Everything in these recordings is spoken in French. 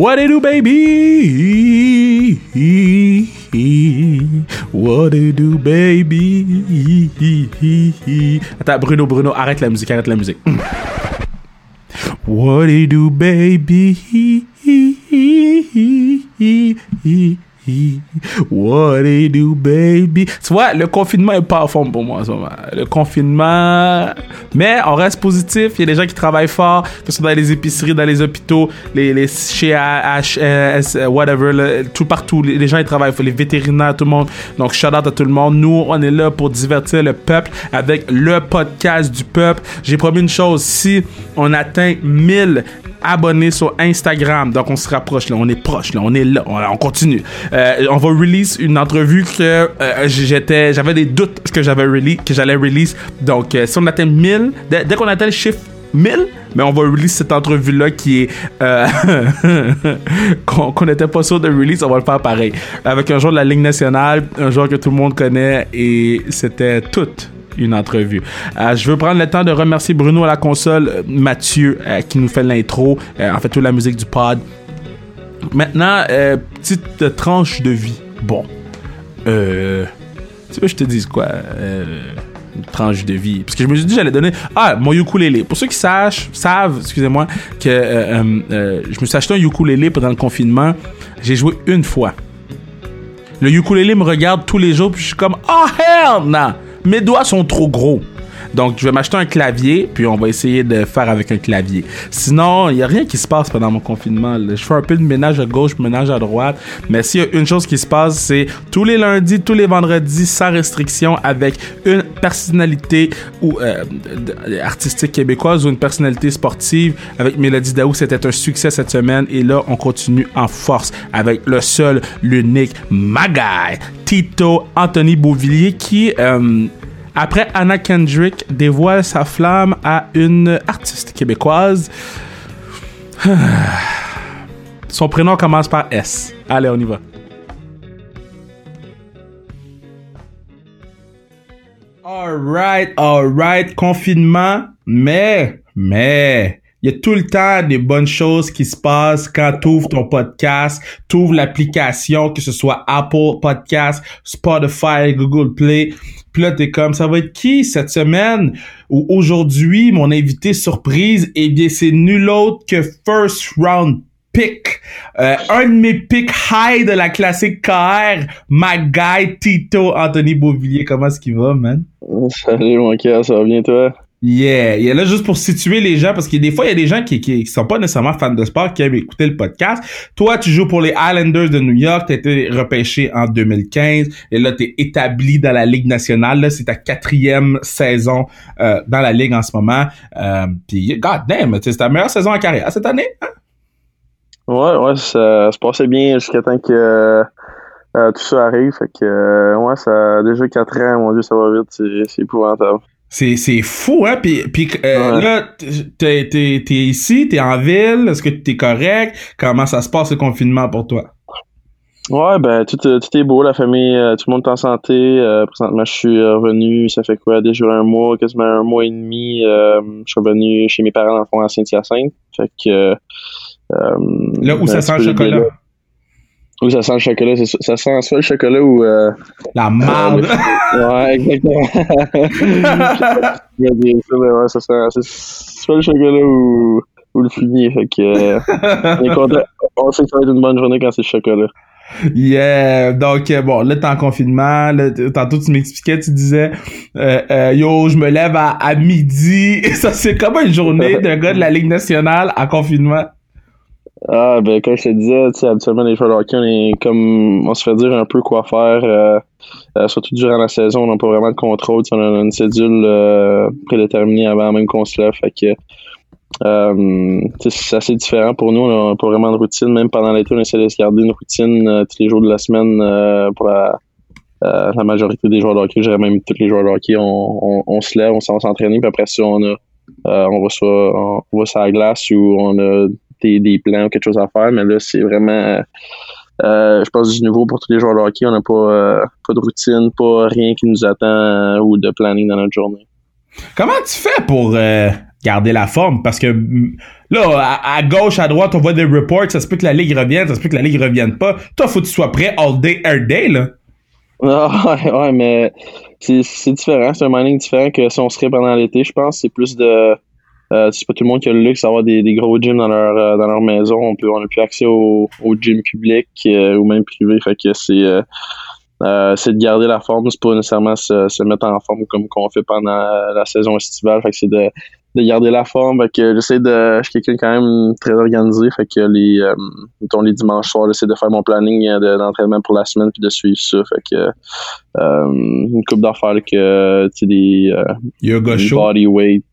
What it do, baby? What it do, baby? Attends, Bruno, Bruno, arrête la musique, arrête la musique. What it do, baby? What it do, baby? Tu vois, le confinement est pas à fond pour moi en ce moment. Le confinement. Mais on reste positif. Il y a des gens qui travaillent fort, que ce soit dans les épiceries, dans les hôpitaux, les, les chez HS, whatever, tout partout. Les, gens ils travaillent, les vétérinaires, tout le monde. Donc, shout out à tout le monde. Nous, on est là pour divertir le peuple avec le podcast du peuple. J'ai promis une chose. Si on atteint 1000 abonnés sur Instagram. Donc, on se rapproche, là. On est proche, là. On est là. On, continue. Euh, on va release une entrevue que euh, j'étais, j'avais des doutes que j'avais que j'allais release. Donc, euh, si on atteint 1000, dès, qu'on atteint le chiffre 1000, mais on va release cette entrevue-là qui est qu'on n'était pas sûr de release, on va le faire pareil. Avec un joueur de la Ligue nationale, un joueur que tout le monde connaît, et c'était tout une entrevue. Euh, je veux prendre le temps de remercier Bruno à la console, euh, Mathieu euh, qui nous fait l'intro, en fait toute la musique du pod. Maintenant, petite tranche de vie. Bon, euh, tu veux que je te dise quoi une tranche de vie? Parce que je me suis dit, j'allais donner. Ah, mon ukulélé. Pour ceux qui sachent, savent, excusez-moi, que je me suis acheté un ukulélé pendant le confinement. J'ai joué une fois. Le ukulélé me regarde tous les jours, puis je suis comme, oh hell, nah! Mes doigts sont trop gros. Donc, je vais m'acheter un clavier, puis on va essayer de faire avec un clavier. Sinon, il n'y a rien qui se passe pendant mon confinement. Je fais un peu de ménage à gauche, ménage à droite. Mais s'il y a une chose qui se passe, c'est tous les lundis, tous les vendredis, sans restriction, avec une personnalité ou euh, artistique québécoise ou une personnalité sportive. Avec Mélodie Daou, c'était un succès cette semaine. Et là, on continue en force avec le seul, l'unique Magaï, Tito Anthony Beauvillier, qui... Euh, après Anna Kendrick dévoile sa flamme à une artiste québécoise. Son prénom commence par S. Allez, on y va. Alright, alright, confinement, mais, mais, il y a tout le temps des bonnes choses qui se passent quand tu ouvres ton podcast, tu ouvres l'application, que ce soit Apple Podcast, Spotify, Google Play. Puis là, comme, ça va être qui cette semaine? Ou aujourd'hui, mon invité surprise? Eh bien, c'est nul autre que First Round pick, euh, un de mes picks high de la classique KR, ma guy Tito Anthony Beauvillier. Comment est-ce qu'il va, man? Salut mon cœur, ça va bien toi? Yeah, est là juste pour situer les gens parce que des fois il y a des gens qui, qui, sont pas nécessairement fans de sport qui aiment écouter le podcast. Toi, tu joues pour les Islanders de New York, tu été repêché en 2015 et là tu es établi dans la Ligue nationale. c'est ta quatrième saison euh, dans la ligue en ce moment. Euh, puis god damn, c'est ta meilleure saison en carrière cette année. Hein? Ouais, ouais, ça se passait bien jusqu'à temps que euh, tout ça arrive. Fait que ouais, ça déjà quatre ans, mon dieu, ça va vite, c'est épouvantable. C'est, c'est fou, hein? Puis, puis euh, là, t'es, t'es, t'es ici, t'es en ville, est-ce que t'es correct? Comment ça se passe le confinement pour toi? Ouais, ben tout, euh, tout est beau, la famille, euh, tout le monde est en santé. présentement, je suis revenu, ça fait quoi, déjà un mois, quasiment un mois et demi. je suis revenu chez mes parents dans le fond à Saint-Hyacinthe. Fait que. là où ça ben, sent le chocolat? Oui, ça sent le chocolat? Ça sent soit le chocolat ou. Euh... La marde! ouais, exactement. je dire ça, mais ouais, ça sent. soit le chocolat ou, ou le fumier. Fait que. Euh, on, sait que ça va être une bonne journée quand c'est le chocolat. Yeah, donc euh, bon, là t'es en confinement, là, tantôt tu m'expliquais, tu disais euh, euh, yo, je me lève à, à midi, ça c'est comme une journée d'un gars de la Ligue nationale en confinement. Ah, ben, comme je te disais, tu sais, habituellement, les joueurs de hockey, on est comme, on se fait dire un peu quoi faire, euh, euh, surtout durant la saison, on n'a pas vraiment de contrôle, on a une cédule euh, prédéterminée avant même qu'on se lève, fait que, c'est assez différent pour nous, on n'a pas vraiment de routine, même pendant l'été, on essaie de se garder une routine tous les jours de la semaine pour la, majorité des joueurs de hockey, je même tous les joueurs de hockey, on, on, se lève, on s'en s'entraîner, puis après ça, on a, on va soit, on va sur la glace ou on a des, plans ou quelque chose à faire, mais là, c'est vraiment, euh, je pense, du nouveau pour tous les joueurs de hockey. On n'a pas, euh, pas de routine, pas rien qui nous attend euh, ou de planning dans notre journée. Comment tu fais pour garder la forme? Parce que là à, gauche à droite on voit des reports ça se peut que la ligue revienne ça se peut que la ligue revienne pas toi faut que tu sois prêt all day every day là ouais, ouais mais c'est différent c'est un mining différent que si on serait pendant l'été je pense c'est plus de euh, c'est pas tout le monde qui a le luxe d'avoir des, des, gros gyms dans leur euh, dans leur maison on peut on a plus accès au, au gym public euh, ou même privé fait que c'est c'est de garder la forme, c'est pas nécessairement se, se mettre en forme comme qu'on fait pendant la saison estivale. Fait que c'est de, de garder la forme. Fait que j'essaie de. Je suis quelqu'un quand même très organisé. Fait que les les dimanches soirs, j'essaie de faire mon planning d'entraînement pour la semaine puis de suivre ça. Fait que une coupe d'affaires que tu sais des, des body weight.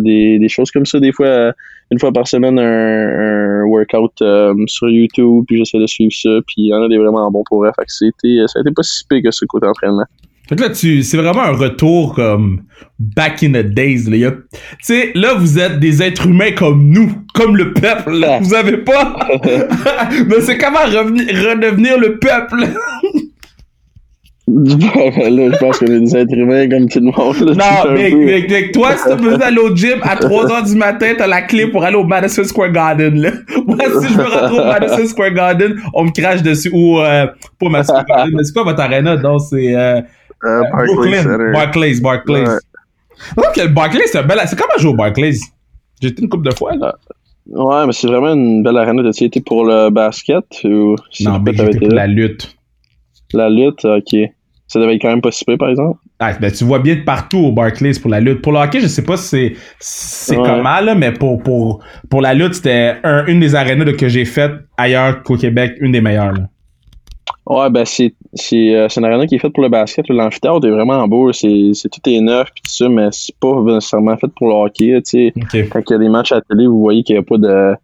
Des, des choses comme ça, des fois une fois par semaine un, workout euh, sur YouTube, puis j'essaie de suivre ça, puis il y en a des vraiment bons pour vrai. Fait que c'était, ça a été pas si pire que ce côté entraînement. Fait que là, tu, c'est vraiment un retour comme back in the days. Là. Tu sais, là, vous êtes des êtres humains comme nous, comme le peuple. Là. Vous avez pas. Mais c'est comment revenir, redevenir le peuple? je pense qu'on est des êtres humains comme tout le monde. non, mec, mec, mec, toi, si t'as besoin d'aller au gym à 3h du matin, t'as la clé pour aller au Madison Square Garden, là. Moi, si je me retrouve au Madison Square Garden, on me crache dessus. Ou, euh, pas Madison Square Garden, mais c'est quoi votre arena? Donc, c'est, euh, euh, Barclays. Barclays, Barclays. Ouais. Barclays, c'est bel, c'est comment jouer au Barclays? J'ai été une couple de fois, là. Ouais, mais c'est vraiment une belle arena. de tu été pour le basket ou Non, mais j'étais pour la lutte. La lutte, ok. Ça devait être quand même pas si par exemple. Ah, ben, tu vois bien de partout au Barclays pour la lutte. Pour le hockey, je sais pas si c'est, c'est comment, là, mais pour, pour, pour la lutte, c'était un, une des arénas que j'ai faites ailleurs qu'au Québec, une des meilleures. Là. Ouais, ben c'est, c'est, euh, c'est une arena qui est faite pour le basket. L'amphithéâtre est vraiment beau. C'est, c'est tout est neuf pis tout ça, mais c'est pas nécessairement fait pour le hockey. Tu sais. Quand il y a des matchs à la télé, vous voyez qu'il n'y a pas de,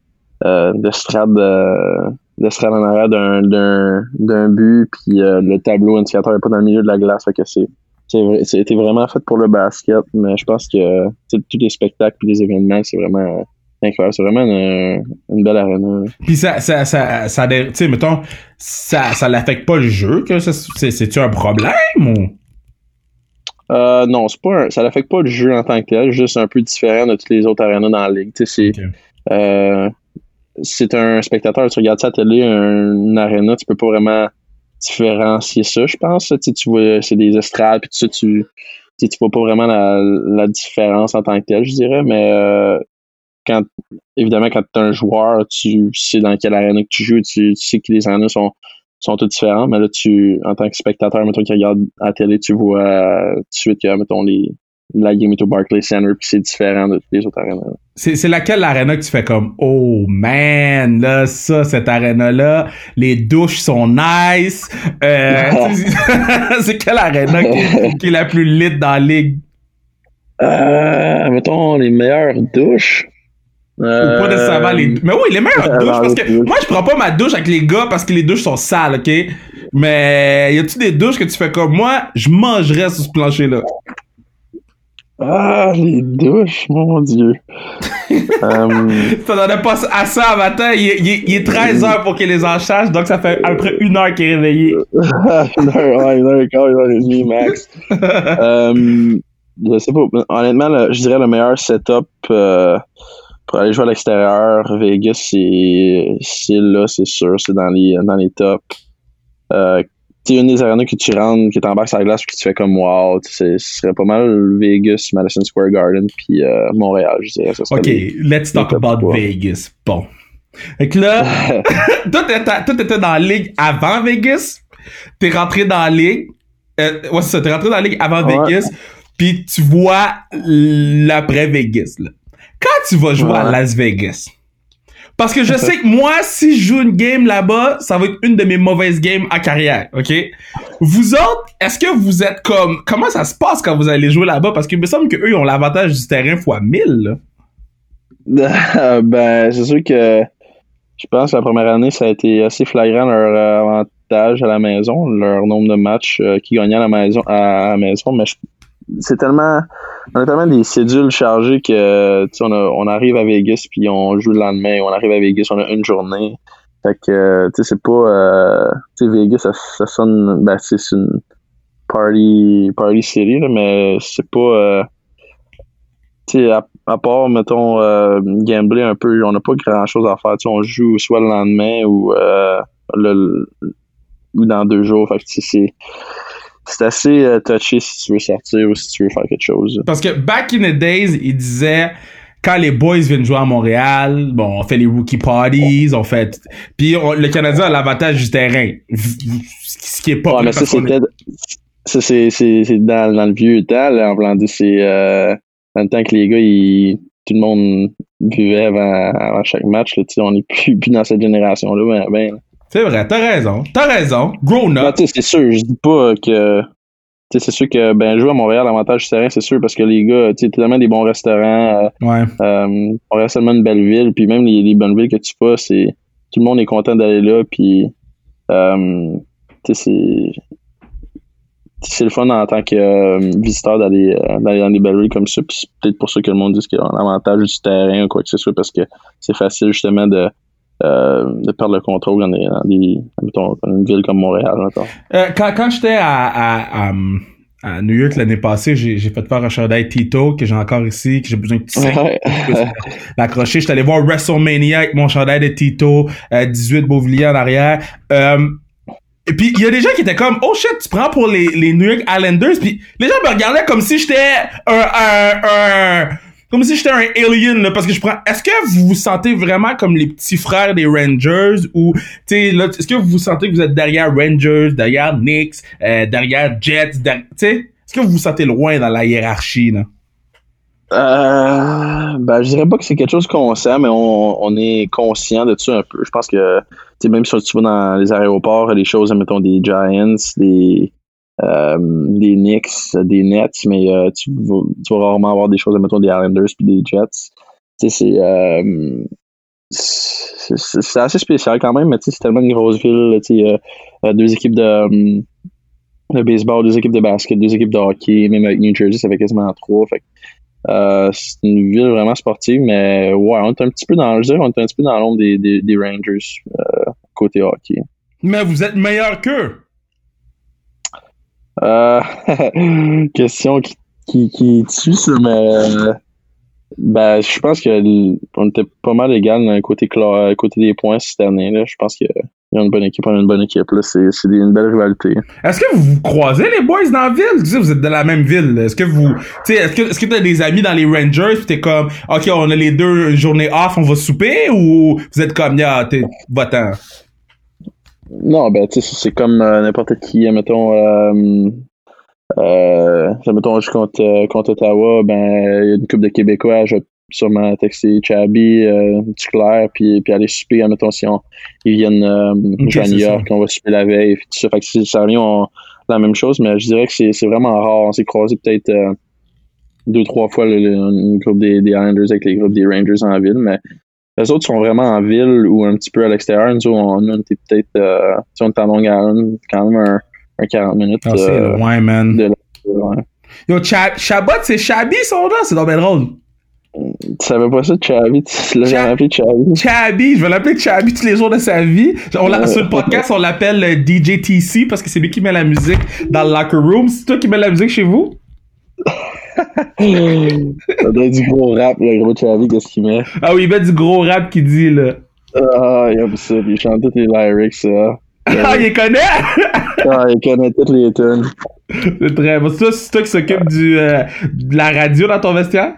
euh, de strade de, de se en arrière d'un, d'un, d'un but, puis euh, le tableau indicateur n'est pas dans le milieu de la glace. Fait que c'est, c'est, c'était vraiment fait pour le basket, mais je pense que tous les spectacles et les événements, c'est vraiment incroyable. C'est vraiment une, une belle arène. Puis ça, ça, ça, ça, tu sais, mettons, ça, ça l'affecte pas le jeu, que c'est-tu un problème ou? Euh, non, c'est pas un, ça l'affecte pas le jeu en tant que tel, juste un peu différent de toutes les autres arénas dans la ligue. Tu sais, c'est, euh, c'est un spectateur, tu regardes ça à télé, un, une arena, tu peux pas vraiment différencier ça, je pense. Tu, tu vois, c'est des estrades, puis ça, tu, tu, vois pas vraiment la, la, différence en tant que tel, je dirais, mais euh, quand évidemment, quand tu es un joueur, tu sais dans quelle arena que tu joues, tu, sais que les arénas sont, sont toutes différentes, mais là, tu, en tant que spectateur, mettons, qui regarde à la télé, tu vois tout de suite que, mettons, les, la game est au Barclays Center, puis c'est différent de toutes les autres arénas. C'est, c'est laquelle l'arena que tu fais comme Oh man, là, ça, cette arena-là, les douches sont nice. Euh, c'est quelle arena qui, est la plus lit dans la ligue? Euh, mettons les meilleures douches. Euh, pas nécessairement les. Mais oui, les meilleures douches, parce que moi, je prends pas ma douche avec les gars parce que les douches sont sales, ok? Mais y a-tu des douches que tu fais comme moi, je mangerais sur ce plancher-là? Ah, les douches, mon Dieu. um... T'en as pas à ça matin. Il, il, il est 13 heures pour qu'il les en charge, donc ça fait à peu près une heure qu'il est réveillé. une heure, une heure et quart, une heure et demie max. um, je sais pas. Honnêtement, le, je dirais le meilleur setup euh, pour aller jouer à l'extérieur, Vegas, c'est, c'est là, c'est sûr. C'est dans les, dans les tops. Euh, une des arenas que tu rentres, qui t'embarques sur la glace, puis que tu fais comme wow, ce serait pas mal Vegas, Madison Square Garden, puis euh, Montréal, je dirais. Ça ok, let's talk about Vegas. Bon. Fait que là, toi, t'étais dans la ligue avant Vegas, t'es rentré dans la ligue, euh, ouais, c'est ça, t'es rentré dans la ligue avant Vegas, puis tu vois l'après Vegas, là. Quand tu vas jouer à Las Vegas, parce que je sais que moi, si je joue une game là-bas, ça va être une de mes mauvaises games en carrière, ok? Vous autres, est-ce que vous êtes comme... Comment ça se passe quand vous allez jouer là-bas? Parce qu'il me semble qu'eux, ils ont l'avantage du terrain fois 1000, là. ben, c'est sûr que je pense que la première année, ça a été assez flagrant leur avantage à la maison, leur nombre de matchs euh, qu'ils gagnaient à la maison, à la maison, mais je c'est tellement on a tellement des cédules chargées que on, on arrive à Vegas puis on joue le lendemain on arrive à Vegas on a une journée fait que tu sais c'est pas euh, tu sais Vegas ça, ça sonne ben c'est une party party city là, mais c'est pas euh, tu sais, à, part, mettons, euh, gambler un peu, on n'a pas grand chose à faire. Tu sais, on joue soit le lendemain ou, euh, le, ou dans deux jours. Fait que, c'est c'est assez euh, touché si tu veux sortir ou si tu veux faire quelque chose. Parce que back in the days, il disait quand les boys viennent jouer à Montréal, bon, on fait les rookie parties, on fait puis on- le Canadien a l'avantage du terrain, ce qui est pas Ouais, mais ça, c'était. Ça, c'est, c'est, c'est dans, dans le vieux temps, là, en dire, c'est euh, dans le temps que les gars, ils, tout le monde buvait avant, avant chaque match. Là, tu sais, on n'est plus, plus dans cette génération-là. Ben, ben, là. C'est vrai, t'as raison, t'as raison, grown Ben, up. sais, c'est sûr, je dis pas que. C'est sûr que ben, jouer à Montréal, l'avantage du terrain, c'est sûr, parce que les gars, tu tellement des bons restaurants. euh, Ouais. Euh, Montréal, c'est tellement une belle ville, puis même les, les bonnes villes que tu vas, c'est tout le monde est content d'aller là, puis euh, tu sais, c'est c'est le fun en tant que euh, visiteur d'aller euh, d'aller dans des belles villes comme ça, puis c'est peut-être pour ça que le monde dit qu'il y a un avantage du terrain ou quoi que ce soit, parce que c'est facile justement de euh, de perdre le contrôle dans des, dans des mettons, dans une ville comme Montréal. Euh, quand quand j'étais à, à, à, à New York l'année passée, j'ai fait faire un chandail Tito que j'ai encore ici, que j'ai besoin de tisser. Ouais. l'accrocher. J'étais allé voir WrestleMania avec mon chandail de Tito, euh, 18 Beauvilliers en arrière. Euh, et puis il y a des gens qui étaient comme oh shit tu prends pour les, les New York Islanders puis les gens me regardaient comme si j'étais un, un, un comme si j'étais un alien là, parce que je prends est-ce que vous vous sentez vraiment comme les petits frères des Rangers ou tu sais là est-ce que vous vous sentez que vous êtes derrière Rangers derrière Knicks euh, derrière Jets tu sais? Est-ce que vous vous sentez loin dans la hiérarchie là? Euh, ben, je dirais pas que c'est quelque chose qu'on sent, mais on, on est conscient de ça un peu. Je pense que, même si tu vas dans les aéroports, les choses, mettons, des Giants, des, des Knicks, des Nets, mais euh, tu, vas, rarement avoir des choses, mettons, des Islanders puis des Jets. Euh, c'est assez spécial quand même, mais c'est tellement une grosse ville, euh, euh, deux équipes de, euh, de baseball, deux équipes de basket, deux équipes de hockey, même avec New Jersey, ça fait quasiment trois. Fait euh, c'est une ville vraiment sportive, mais ouais, on est un petit peu dans, je dirais, on est un petit peu dans l'ombre des, Rangers euh, côté hockey. mais vous êtes meilleur qu'eux Euh, question qui, qui, tue ça, mais euh, ben, je pense que on était pas mal égal le côté, cla- côté des points cette année. Là. Je pense qu'il y a une bonne équipe, on a une bonne équipe. C'est, c'est une belle rivalité. Est-ce que vous vous croisez les boys dans la ville? Vous êtes de la même ville. Est-ce que vous, est-ce que, est-ce que t'as des amis dans les Rangers pis t'es comme, ok, on a les deux journées off, on va souper ou vous êtes comme, ya, t'es, va-t'en. Non, ben, tu sais, c'est comme euh, n'importe qui. Mettons, euh, euh, mettons, je compte, contre Ottawa, ben, il y a une couple de Québécois, je vais sûrement texter Chabi, euh, Claire, puis, puis aller souper, mettons, si on, ils viennent euh, à New. York, on va souper la veille, puis tout ça. Fait que c'est- ça revient on- la même chose, mais je dirais que c'est c'est vraiment rare. On s'est croisé peut-être euh, deux, trois fois, le, le- le groupe des, des Islanders avec les groupes des Rangers en ville, mais les autres sont vraiment en ville ou un petit peu à l'extérieur. Nous, on, était peut-être, euh, on était à Long Island, quand même un, un 40 minutes. Ah, c'est euh, loin, man. de. Yo, Cha- Chabot, c'est Chabi son nom? C'est donc bien drôle. Tu savais pas ça, Chavi? Tu l'as jamais appelé Chavi? Chabi, je vais l'appeler Chabi tous les jours de sa vie. On sur le podcast, on l'appelle euh, DJ TC parce que c'est lui qui met la musique dans le locker room. C'est toi qui mets la musique chez vous? Ça doit être du gros rap, le gros Chavi, qu'est-ce qu'il met? Ah oui, il met du gros rap qui dit, là. Ah, il aime ça, puis il chante toutes les lyrics, ça. Ah, il les connaît? Ah, il connaît toutes les tunes. C'est très bon. C'est toi, qui s'occupe du, euh, de la radio dans ton vestiaire?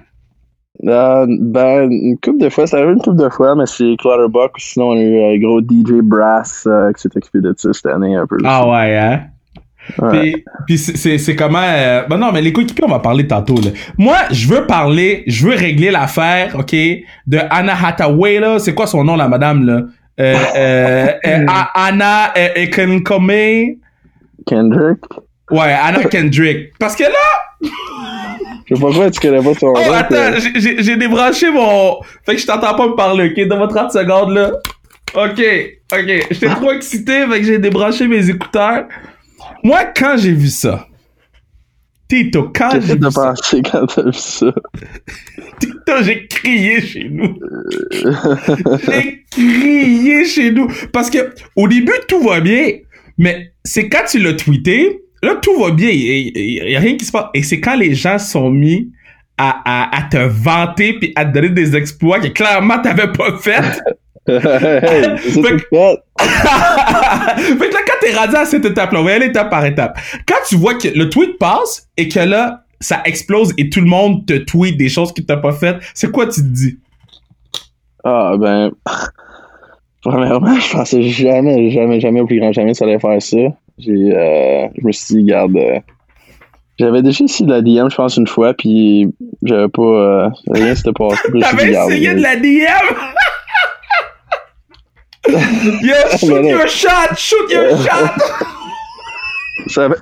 Euh, ben, une couple de fois, ça arrive une couple de fois, mais c'est Clutterbuck, sinon on a eu un gros DJ Brass euh, qui s'est occupé de ça cette année un peu. Ah ouais, hein? Ouais. Puis, puis c'est- comment... Euh... Ben non, mais les coéquipiers, on va parler tantôt. Là. Moi, je veux parler, je veux régler l'affaire, OK, de Anna Hathaway, là. C'est quoi son nom, la madame, là? Euh, euh, euh, Anna Ekenkome. Kendrick? Ouais, Anna Kendrick. Parce que là... Je sais pas pourquoi tu connais pas son Oh, nom. attends, j'ai- débranché mon... Fait que je t'entends pas me parler, OK? Donne-moi 30 secondes, là. OK, OK. J'étais trop excité, fait que j'ai débranché mes écouteurs. Moi, quand j'ai vu ça... Tito, quand j'ai vu ça... vu ça? Putain, j'ai crié chez nous. J'ai crié chez nous. Parce que, au début, tout va bien. Mais c'est quand tu l'as tweeté, là, tout va bien. Il y, a rien qui se passe. Et c'est quand les gens sont mis à, à, à te vanter puis à te donner des exploits que clairement t'avais pas fait. Fait tout fait. que là, quand t'es rendu à cette étape-là, on va aller étape par étape. Quand tu vois que le tweet passe et que là, ça explose et tout le monde te tweet des choses que t'as pas faites, c'est quoi tu te dis? Ah, ben. Premièrement, je pensais jamais, jamais, jamais au plus grand jamais ça allait faire ça. J'ai, euh, je me suis dit, garde. euh, j'avais déjà essayé de la DM, je pense, une fois, puis j'avais pas. euh, rien s'était passé. Garde, essayé de la DM? Yo, shoot Mais non. your shot! Shoot your shot! ça avait,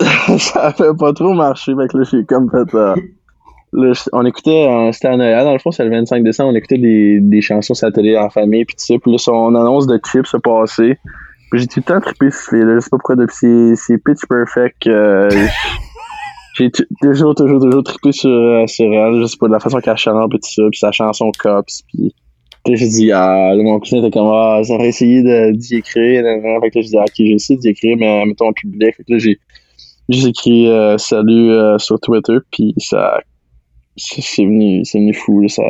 ça avait pas trop marché, que là, j'ai comme fait. euh, là, on écoutait, euh, c'était à Noël, dans le fond, c'est le 25 décembre, on écoutait des, des chansons satellite en famille, puis tout ça, puis là, son annonce de clip se passait. Puis j'ai tout le temps trippé sur ce là je sais pas pourquoi, depuis c'est, Pitch Perfect, euh, j'ai toujours, toujours, toujours trippé sur, euh, sur elle, je sais pas, de la façon qu'elle chante, puis tout ça, puis sa chanson Cops, puis j'ai dit, ah, là, mon cousin était comme, ah, ça aurait essayé d'y écrire. Fait que là, j'ai dit, ah, ok, j'ai essayé d'y écrire, mais mettons en public. Fait que là, j'ai j'ai écrit euh, salut euh, sur Twitter, puis ça. C'est venu, c'est venu fou, là, ça.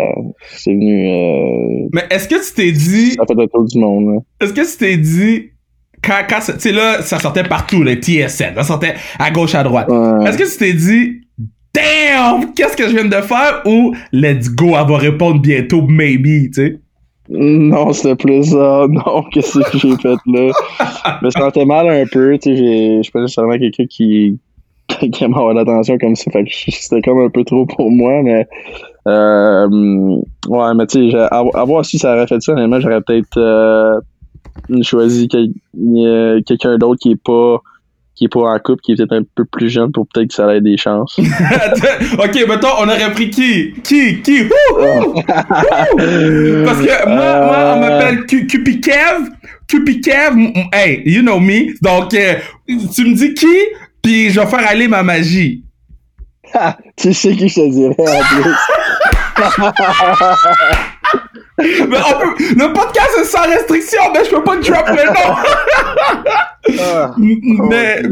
C'est venu. Euh, Mais est-ce que tu t'es dit, ça fait le tour du monde, là. est-ce que tu t'es dit, quand, quand, ça- tu sais, là, ça sortait partout, le TSN, ça sortait à gauche, à droite. Est-ce que tu t'es dit, damn, qu'est-ce que je viens de faire? Ou let's go, elle va répondre bientôt, maybe, tu sais? Non, c'était plus ça. Non, qu'est-ce que j'ai fait là? Je me sentais mal un peu, tu sais, je suis pas nécessairement quelqu'un qui, qui aime avoir l'attention comme ça, fait que c'était comme un peu trop pour moi, mais euh, ouais, mais tu sais, j'ai- à, à voir si ça aurait fait ça, honnêtement, j'aurais peut-être euh, choisi euh, quelqu'un d'autre qui est pas qui est pas en couple, qui est peut-être un peu plus jeune pour peut-être que ça ait des chances. ok, mettons, on aurait pris qui? Qui? Qui? Parce que moi, moi on m'appelle Q- Cupi Kev. Cupi Kev, m- m- hey, you know me. Donc, euh, tu me dis qui, puis je vais faire aller ma magie. tu sais qui je te dirais en plus. Mais on peut, le podcast est sans restriction, mais je peux pas drop le nom. Ah. mais,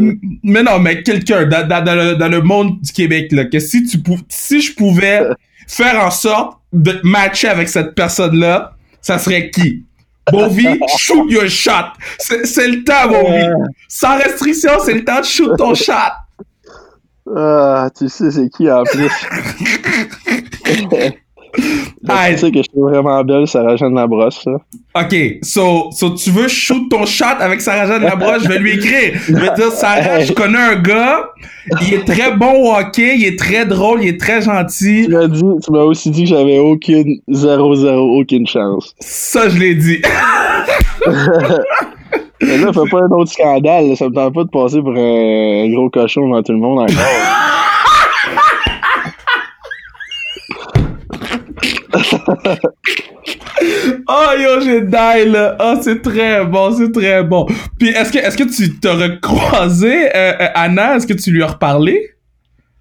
mais non, mais quelqu'un dans, dans, dans le, dans le monde du Québec, là, que si tu pou- si je pouvais faire en sorte de matcher avec cette personne-là, ça serait qui? Bovie, shoot your shot. C'est le temps, Bovie. Sans restriction, c'est le temps de shoot ton shot. Ah, tu sais c'est qui en plus? Ah, tu sais que je suis vraiment belle, Sarah Jeanne Labrosse, là. OK, so, so tu veux shoot ton shot avec Sarah Jeanne Labrosse, je vais lui écrire. Je vais dire, Sarah, je connais un gars, il est très bon au hockey, il est très drôle, il est très gentil. Tu m'as dit, tu m'as aussi dit que j'avais aucune, zéro, zéro, aucune chance. Ça, je l'ai dit. Mais là, fais pas un autre scandale, là. ça me tente pas de passer pour un gros cochon devant tout le monde encore. Oh yo, j'ai die là. Oh, c'est très bon, c'est très bon. Puis est-ce que est-ce que tu t'as recroisé euh, euh, Anna, est-ce que tu lui as reparlé?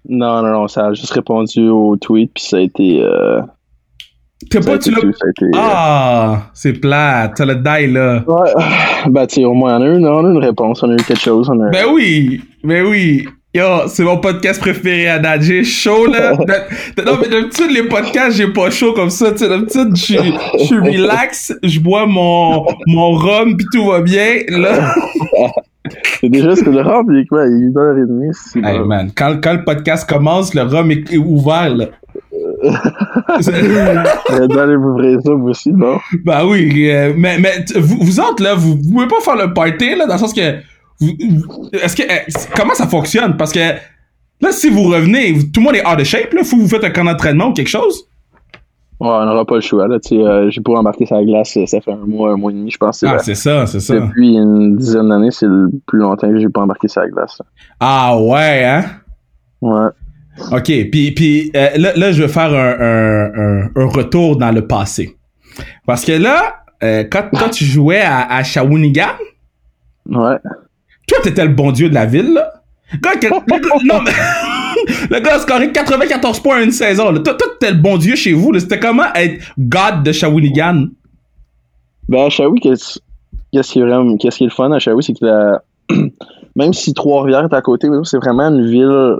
Non, non, non, ça a juste répondu au tweet, puis ça a été. Euh, T'as pas tu l'as euh, Ah, c'est plate, t'as le die là. Ouais, bah tu sais, au moins on a, eu, on a eu une réponse, on a eu quelque chose. On a... Ben oui, ben oui. Yo, c'est mon podcast préféré à date. J'ai chaud, là. Non, mais d'habitude, les podcasts, j'ai pas chaud comme ça. Tu sais, d'habitude, je suis, relax, je bois mon, mon rhum, pis tout va bien. Là, C'est déjà ce que le rhum, il est quoi, il est 1h30, c'est hey bon. man, quand, quand le podcast commence, le rhum est, ouvert, là. C'est- J'aurais dû aller m'ouvrir ça, vous aussi, non? bah oui, euh, mais, mais vous, vous autres, là, vous, vous pouvez pas faire le party, là, dans le sens que, vous- vous- est-ce que, euh, comment ça fonctionne? Parce que, là, si vous revenez, tout le monde est hors de shape, là, faut que vous faites un camp d'entraînement ou quelque chose? Ouais, on n'aura pas le choix, là, tu sais, euh, j'ai pas embarqué sur la glace, euh, ça fait un mois, un mois et demi, je pense, Ah, c'est ça, c'est ça. Depuis une dizaine d'années, c'est le plus longtemps que j'ai pas embarqué sur la glace. là. Ah ouais, hein? Ouais. OK, puis, puis euh, là, là, je vais faire un, un, un, un retour dans le passé. Parce que là, euh, quand, quand tu jouais à, à Shawinigan, Ouais. Toi, t'étais le bon dieu de la ville, là. Le non, le gars a scoré 94 points en une saison. Là. Toi, t'étais le bon dieu chez vous. C'était comment être God de Shawinigan? Ben, à Shawi, qu'est-ce qui est qu'est-ce qui est le fun à Shawi, c'est que même si Trois-Rivières est à côté, c'est vraiment une ville,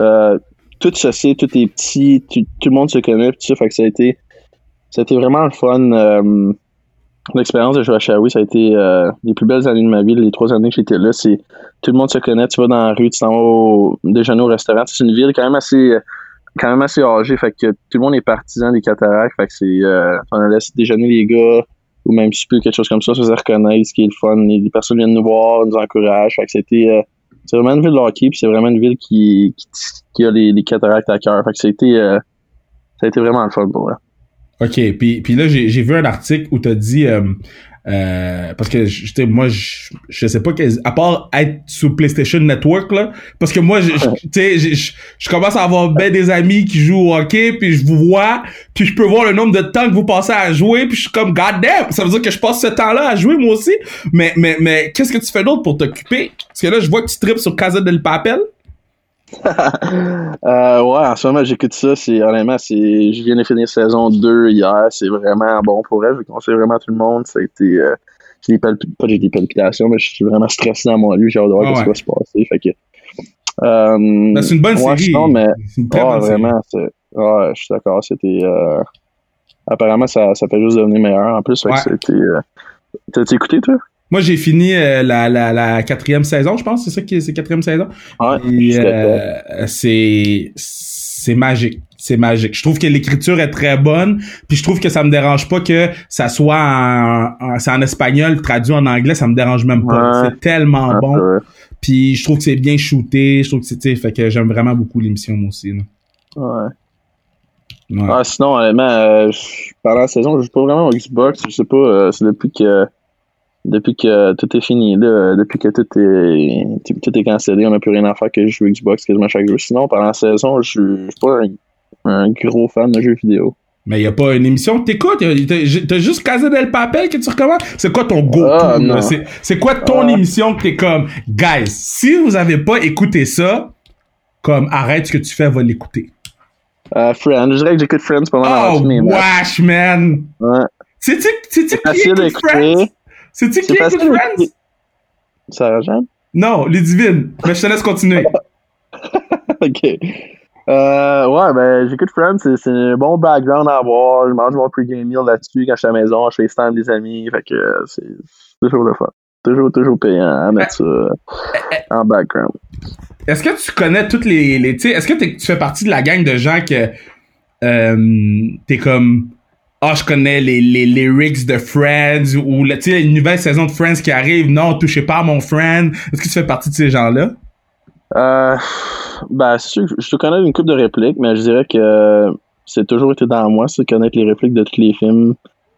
euh, tout sait, tout est petit, tout, le monde se connaît, tout ça, fait que ça a été, ça vraiment le fun. Euh, l'expérience de jouer à Shawi, ça a été euh, les plus belles années de ma vie. Les trois années que j'étais là, c'est tout le monde se connaît. Tu vas dans la rue, tu t'en vas au déjeuner au restaurant. C'est une ville quand même assez, quand même assez âgée, fait que tout le monde est partisan des cataractes. Fait que c'est, euh, on laisse déjeuner les gars ou même si quelque chose comme ça, ça se reconnaît, ce qui est le fun. Les personnes viennent nous voir, nous encouragent. Fait que c'était, euh, c'est vraiment une ville de hockey, puis c'est vraiment une ville qui, qui, a les, les, cataractes à cœur. Fait que c'était, ça a été vraiment le fun pour moi. OK. Puis, puis là, j'ai vu un article où tu as dit euh, euh, parce que je, moi je, je sais pas à part être sous PlayStation Network là parce que moi je je, je commence à avoir ben des amis qui jouent au hockey puis je vous vois puis je peux voir le nombre de temps que vous passez à jouer puis je suis comme god damn! Ça veut dire que je passe ce temps-là à jouer moi aussi. Mais mais mais qu'est-ce que tu fais d'autre pour t'occuper? Parce que là je vois que tu tripes sur Casa del Papel euh, ouais, en ce moment, j'écoute ça. C'est, honnêtement, c'est, je viens de finir saison 2 hier. C'est vraiment bon pour elle. Je conseille vraiment à tout le monde. Ça a été, euh, j'ai des pas j'ai des palpitations, mais je suis vraiment stressé dans mon lit. J'ai hâte de voir ah ce qui va se passer. Fait que, euh, ben, c'est une bonne série. mais, c'est une très bonne vraiment, série. ouais, je suis d'accord. C'était, euh, apparemment, ça, ça fait juste devenir meilleur. En plus, fait que c'était, t'as écouté, toi? Moi, j'ai fini euh, la, la, la, quatrième saison, je pense. C'est ça qui est, c'est quatrième saison. Ouais, euh, c'est, c'est magique. C'est magique. Je trouve que l'écriture est très bonne. Puis je trouve que ça me dérange pas que ça soit en, c'est en espagnol traduit en anglais. Ça me dérange même pas. C'est tellement bon. Puis je trouve que c'est bien shooté. Je trouve que c'est, fait que j'aime vraiment beaucoup l'émission moi aussi. Ouais. Ouais. Ah, sinon, honnêtement, euh, pendant la saison, je joue pas vraiment au Xbox. Je sais pas, euh, c'est depuis que depuis que tout est fini, là, depuis que tout est, tout est cancellé, on n'a plus rien à faire que je joue Xbox quasiment chaque jour. Sinon, pendant la saison, je suis pas un, gros fan de jeux vidéo. Mais il n'y a pas une émission que t'écoutes? T'as juste Casa del Papel que tu recommandes? C'est quoi ton go ah, C'est quoi ton ah. émission que t'es comme, guys, si vous avez pas écouté ça, comme, arrête ce que tu fais, va l'écouter. Uh, Friends. Je dirais que j'écoute Friends pendant la semaine. Oh, wesh, man! Ouais. C'est-tu qui écoute Friends? C'est-tu qui écoute Friends? Sarah Jeanne? Non, les divines. Mais je te laisse continuer. ok. Euh, ouais, ben, j'écoute Friends, c'est un bon background à avoir. Je mange mon pre-game meal là-dessus quand je suis à la maison, je fais stand des amis. Fait que c'est toujours le fun. Toujours, toujours payant à mettre ça en background. Est-ce que tu connais toutes les. les est-ce que tu fais partie de la gang de gens que euh, t'es comme ah, je connais les, les lyrics de Friends ou tu sais, une nouvelle saison de Friends qui arrive. Non, touchez pas à mon friend. Est-ce que tu fais partie de ces gens-là? Euh, ben, sûr, je te connais une coupe de répliques, mais je dirais que c'est toujours été dans moi, c'est connaître les répliques de tous les films.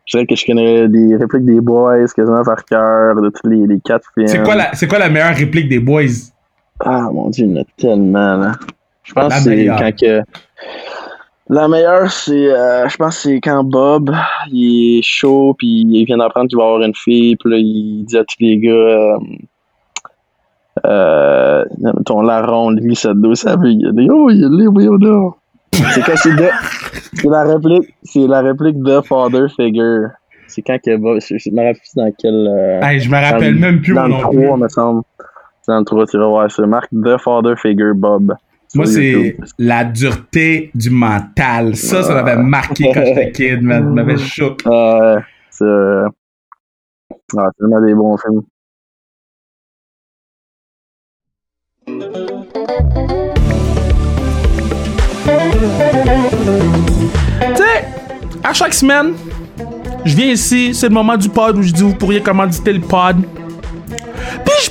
Je dirais que je connais les répliques des Boys quasiment par cœur, de tous les, les quatre films. C'est quoi, la, c'est quoi la meilleure réplique des Boys? Ah, mon dieu, il y en a tellement, là. Je pense que c'est quand que la meilleure, c'est, euh, je pense, c'est quand Bob, il est chaud, puis il vient d'apprendre qu'il va avoir une fille, puis là, il dit à tous les gars, euh, euh, ton larron, lui, ça dos, ça veut, il dit, oh, il est là. C'est quand c'est de, c'est la réplique, c'est la réplique de Father Figure. C'est quand que Bob, je, me rappelle plus dans quel, euh, je me rappelle même plus, Dans le 3, me semble. Dans le 3, tu vas voir, c'est marque The Father Figure Bob. Moi, c'est la dureté du mental. Ça, ça m'avait marqué quand j'étais kid, man. Ça m'avait choqué. Ouais, c'est ah, vraiment des bons films. Tu sais, à chaque semaine, je viens ici, c'est le moment du pod où je dis vous pourriez commanditer le pod. Puis je,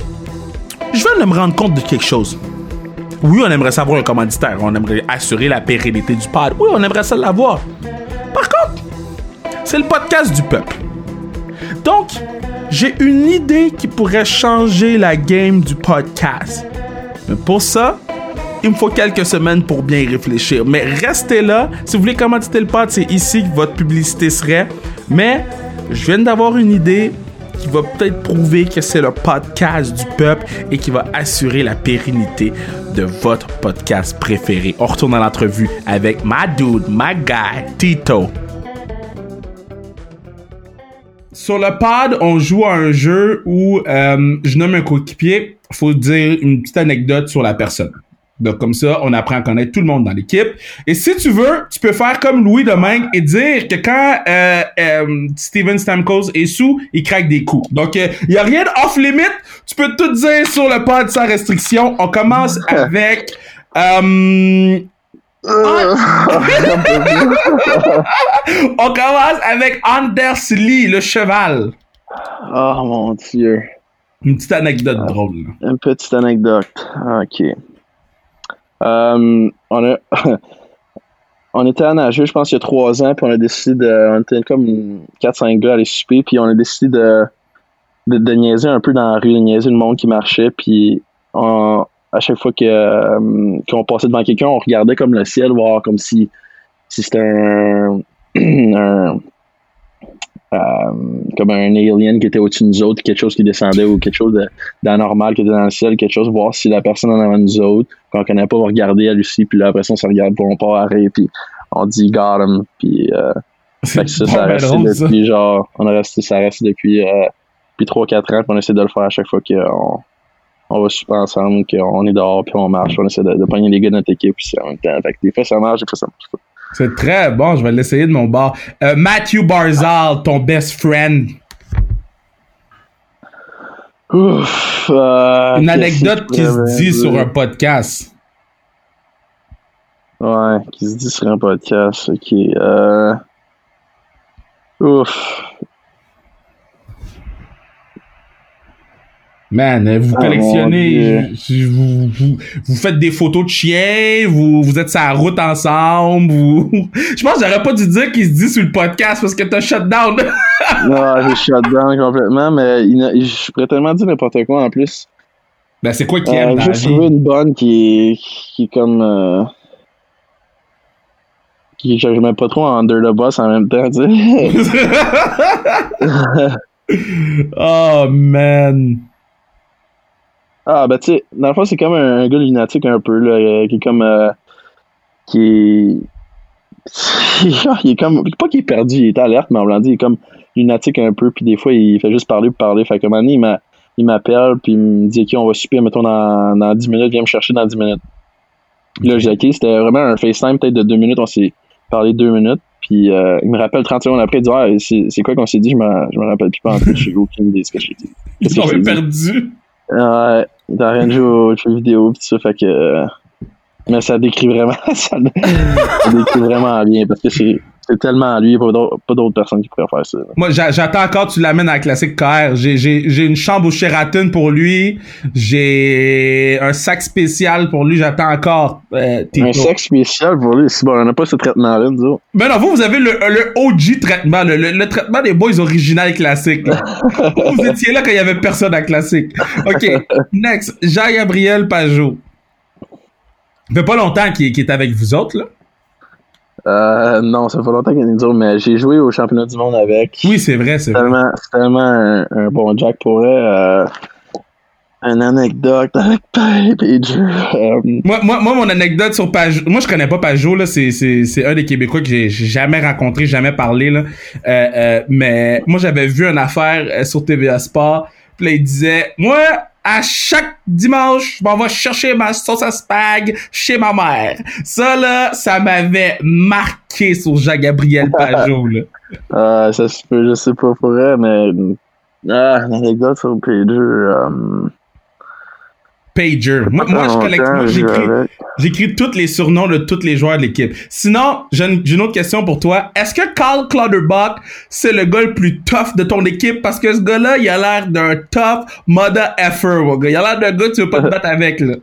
je viens de me rendre compte de quelque chose. Oui, on aimerait savoir un commanditaire. On aimerait assurer la pérennité du pod. Oui, on aimerait ça l'avoir. Par contre, c'est le podcast du peuple. Donc, j'ai une idée qui pourrait changer la game du podcast. Mais pour ça, il me faut quelques semaines pour bien y réfléchir. Mais restez là. Si vous voulez commanditer le pod, c'est ici que votre publicité serait. Mais je viens d'avoir une idée qui va peut-être prouver que c'est le podcast du peuple et qui va assurer la pérennité de votre podcast préféré. On retourne à l'entrevue avec ma dude, my guy, Tito. Sur le pod, on joue à un jeu où euh, je nomme un coéquipier. Faut dire une petite anecdote sur la personne. Donc, comme ça, on apprend à connaître tout le monde dans l'équipe. Et si tu veux, tu peux faire comme Louis Domingue et dire que quand euh, euh, Steven Stamkos est sous, il craque des coups. Donc, il y a rien off-limit. Tu peux tout dire sur le pod sans restriction. On commence avec... Euh, on commence avec Anders Lee, le cheval. Oh mon dieu. Une petite anecdote drôle. Une petite anecdote. Ok. Euh, on, a on était à nager, je pense, il y a trois ans, puis on a décidé de. On était comme 4-5 gars à aller souper, puis on a décidé de, de, niaiser un peu dans la rue, de niaiser le monde qui marchait, puis à chaque fois que, euh, qu'on passait devant quelqu'un, on regardait comme le ciel, voir comme si, si c'était un, comme un alien qui était au-dessus de nous autres, quelque chose qui descendait ou quelque chose d'anormal qui était dans le ciel, quelque chose, voir si la personne en avant de nous autres, qu'on connaît pas, va regarder à Lucie, puis là, après ça, on se regarde, puis on part arrêter, puis on dit got him, puis euh, ça, ça depuis, genre, on a resté, ça reste depuis, euh, depuis 3-4 ans, puis on essaie de le faire à chaque fois qu'on on va super ensemble, qu'on est dehors, puis on marche, on essaie de, de pogner les gars de notre équipe, puis en même temps, fait que des fois ça marche, des fois ça marche pas. C'est très bon, je vais l'essayer de mon bord. Euh, Matthew Barzal, ton best friend. Ouf, euh, Une anecdote qui se dit sur un podcast. Ouais, qui se dit sur un podcast. Ok. Euh... Ouf. Man, euh, vous ah, collectionnez, vous, vous, faites des photos de chiens, vous, vous êtes sur la route ensemble, vous... Je pense que j'aurais pas dû dire qu'il se dit sur le podcast parce que t'as shut down. non, j'ai shut down complètement, mais il, je pourrais tellement dire n'importe quoi en plus. Ben, c'est quoi qui aime euh, dans J'ai trouvé une bonne qui est, qui est comme... Euh, qui je mets pas trop under the boss en même temps, tu sais. oh, man. Ah, ben, tu sais, dans le fond, c'est comme un, gars lunatique un peu, là, euh, qui est comme. Euh, qui est. il est comme. Pas qu'il est perdu, il est alerte, mais en blanc dit, il est comme lunatique un peu, puis des fois, il fait juste parler pour parler. Fait que, un moment il m'appelle, puis il me dit, OK, on va super, mettons, dans, dans 10 minutes, viens me chercher dans 10 minutes. Puis là, j'ai OK, c'était vraiment un FaceTime, peut-être de 2 minutes, on s'est parlé 2 minutes. Puis euh, il me rappelle 30 secondes après, il dit ah, c'est quoi qu'on s'est dit, je me, je me rappelle plus pas en plus, j'ai aucune idée de ce que j'ai dit. Ils ont perdu. Ouais, il rien jouer aux jeux vidéo pis ça, fait que. Euh, mais ça décrit vraiment. ça, décrit vraiment bien parce que c'est. C'est tellement lui, pas d'autres personnes qui pourraient faire ça. Moi, j'attends encore que tu l'amènes à la classique KR. J'ai une chambre au Sheraton pour lui. J'ai un sac spécial pour lui. J'attends encore. Euh, un sac spécial pour lui? Si bon, on n'a pas ce traitement-là, nous. Mais non, vous, vous avez le, le OG traitement, le, le, traitement des boys original classiques. vous étiez là quand il y avait personne à classique. OK. Next. Jean-Gabriel Pajot. Ça fait pas longtemps qu'il est avec vous autres, là. Euh, non, ça fait longtemps qu'il est dur, mais j'ai joué au championnat du monde avec. Oui, c'est vrai, c'est vrai. C'est tellement un, bon Jack pour euh, une anecdote avec Pajot. Euh, moi, moi, moi, mon anecdote sur Pajot, moi je connais pas Pajot, là, c'est, c'est, c'est un des Québécois que j'ai jamais rencontré, jamais parlé, là. Euh, euh, mais moi j'avais vu une affaire sur TVA Sport, puis là il disait, moi, à chaque dimanche, je m'en vais chercher ma sauce à spag chez ma mère. Ça, là, ça m'avait marqué sur Jean-Gabriel Pajot, là. Ah, ça se peut, je sais pas pour elle, mais... Ah, une anecdote sur Pager, um... Pager. Moi, moi je collecte, moi, j'écris, j'écris tous les surnoms de tous les joueurs de l'équipe. Sinon, j'ai une, autre question pour toi. Est-ce que Carl Clutterbuck, c'est le gars le plus tough de ton équipe? Parce que ce gars-là, il a l'air d'un tough mother effer, mon gars. Il a l'air d'un gars que tu veux pas te battre avec, là.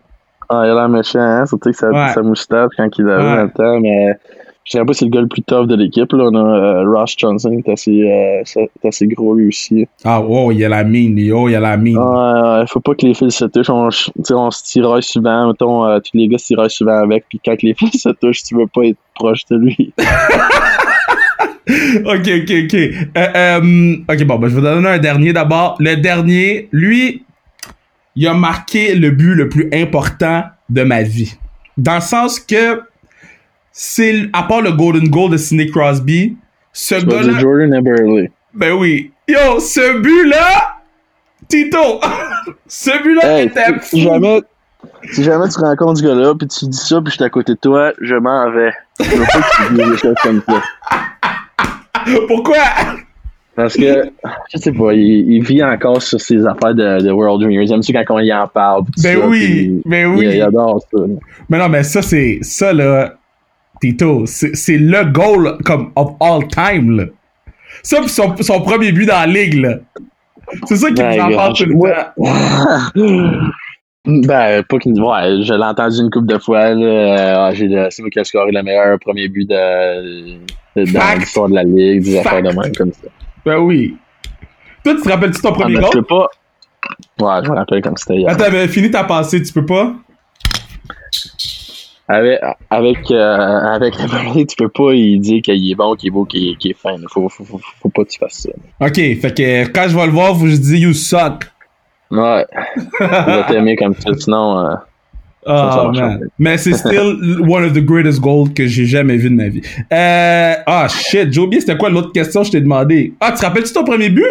Ah, il a l'air méchant, hein? Surtout que ça, sa moustache quand il avait ouais. le temps, mais je sais pas si c'est le gars le plus tough de l'équipe. Là. On a euh, Ross Johnson qui est assez, euh, assez gros lui aussi. Ah, wow, il y a la mine. Oh, il y a la mine. Ah, il faut pas que les fils se touchent. On, on se tiraille souvent. Mettons, euh, tous les gars se tiraillent souvent avec. Puis quand les fils se touchent, tu veux pas être proche de lui. ok, ok, ok. Euh, euh, ok, bon, ben, je vais donner un dernier d'abord. Le dernier, lui, il a marqué le but le plus important de ma vie. Dans le sens que c'est à part le Golden Goal de Sidney Crosby, ce gars-là. Jordan Eberle. Ben oui. Yo, ce but-là, Tito, ce but-là était fou. Jamais, si jamais tu rencontres ce gars-là, puis tu dis ça, puis je suis à côté de toi, je m'en vais. Je veux pas que tu dises des choses comme ça. Pourquoi? Parce que, je sais pas, il, il vit encore sur ses affaires de, de World Juniors. J'aime ça quand on y en parle. Ben ça, oui, ben oui. Il, il adore ça. Mais non, mais ça, c'est. Ça, là. Tito, c'est le goal comme of all time, là. Ça, pis son, son premier but dans la ligue, là. C'est ça qui Ben, nous en parle tout le ouais. temps. Ben, pas qu'il ouais, je l'ai entendu une couple de fois. Là. Euh, c'est moi qui ai scoré le meilleur premier but de, de- dans l'histoire de la Ligue, des affaires de même comme ça. Ben oui. Toi, tu te rappelles-tu ton Ah, premier je goal? peux pas. Ouais, je me rappelle comme c'était hier. Attends, mais fini ta passée, tu peux pas? Avec, avec, euh, avec premier, tu peux pas y dire qu'il est bon, qu'il est beau, qu'il est, est fin. Faut, faut, faut, faut pas que tu fasses ça. Ok, fait que quand je vais le voir, faut que je dis you suck. Ouais. tu vas t'aimer comme ça, sinon. euh, Oh man. changer. Mais c'est still one of the greatest goals que j'ai jamais vu de ma vie. Euh, ah shit, j'ai oublié c'était quoi l'autre question que je t'ai demandé. Ah, tu te rappelles-tu ton premier but?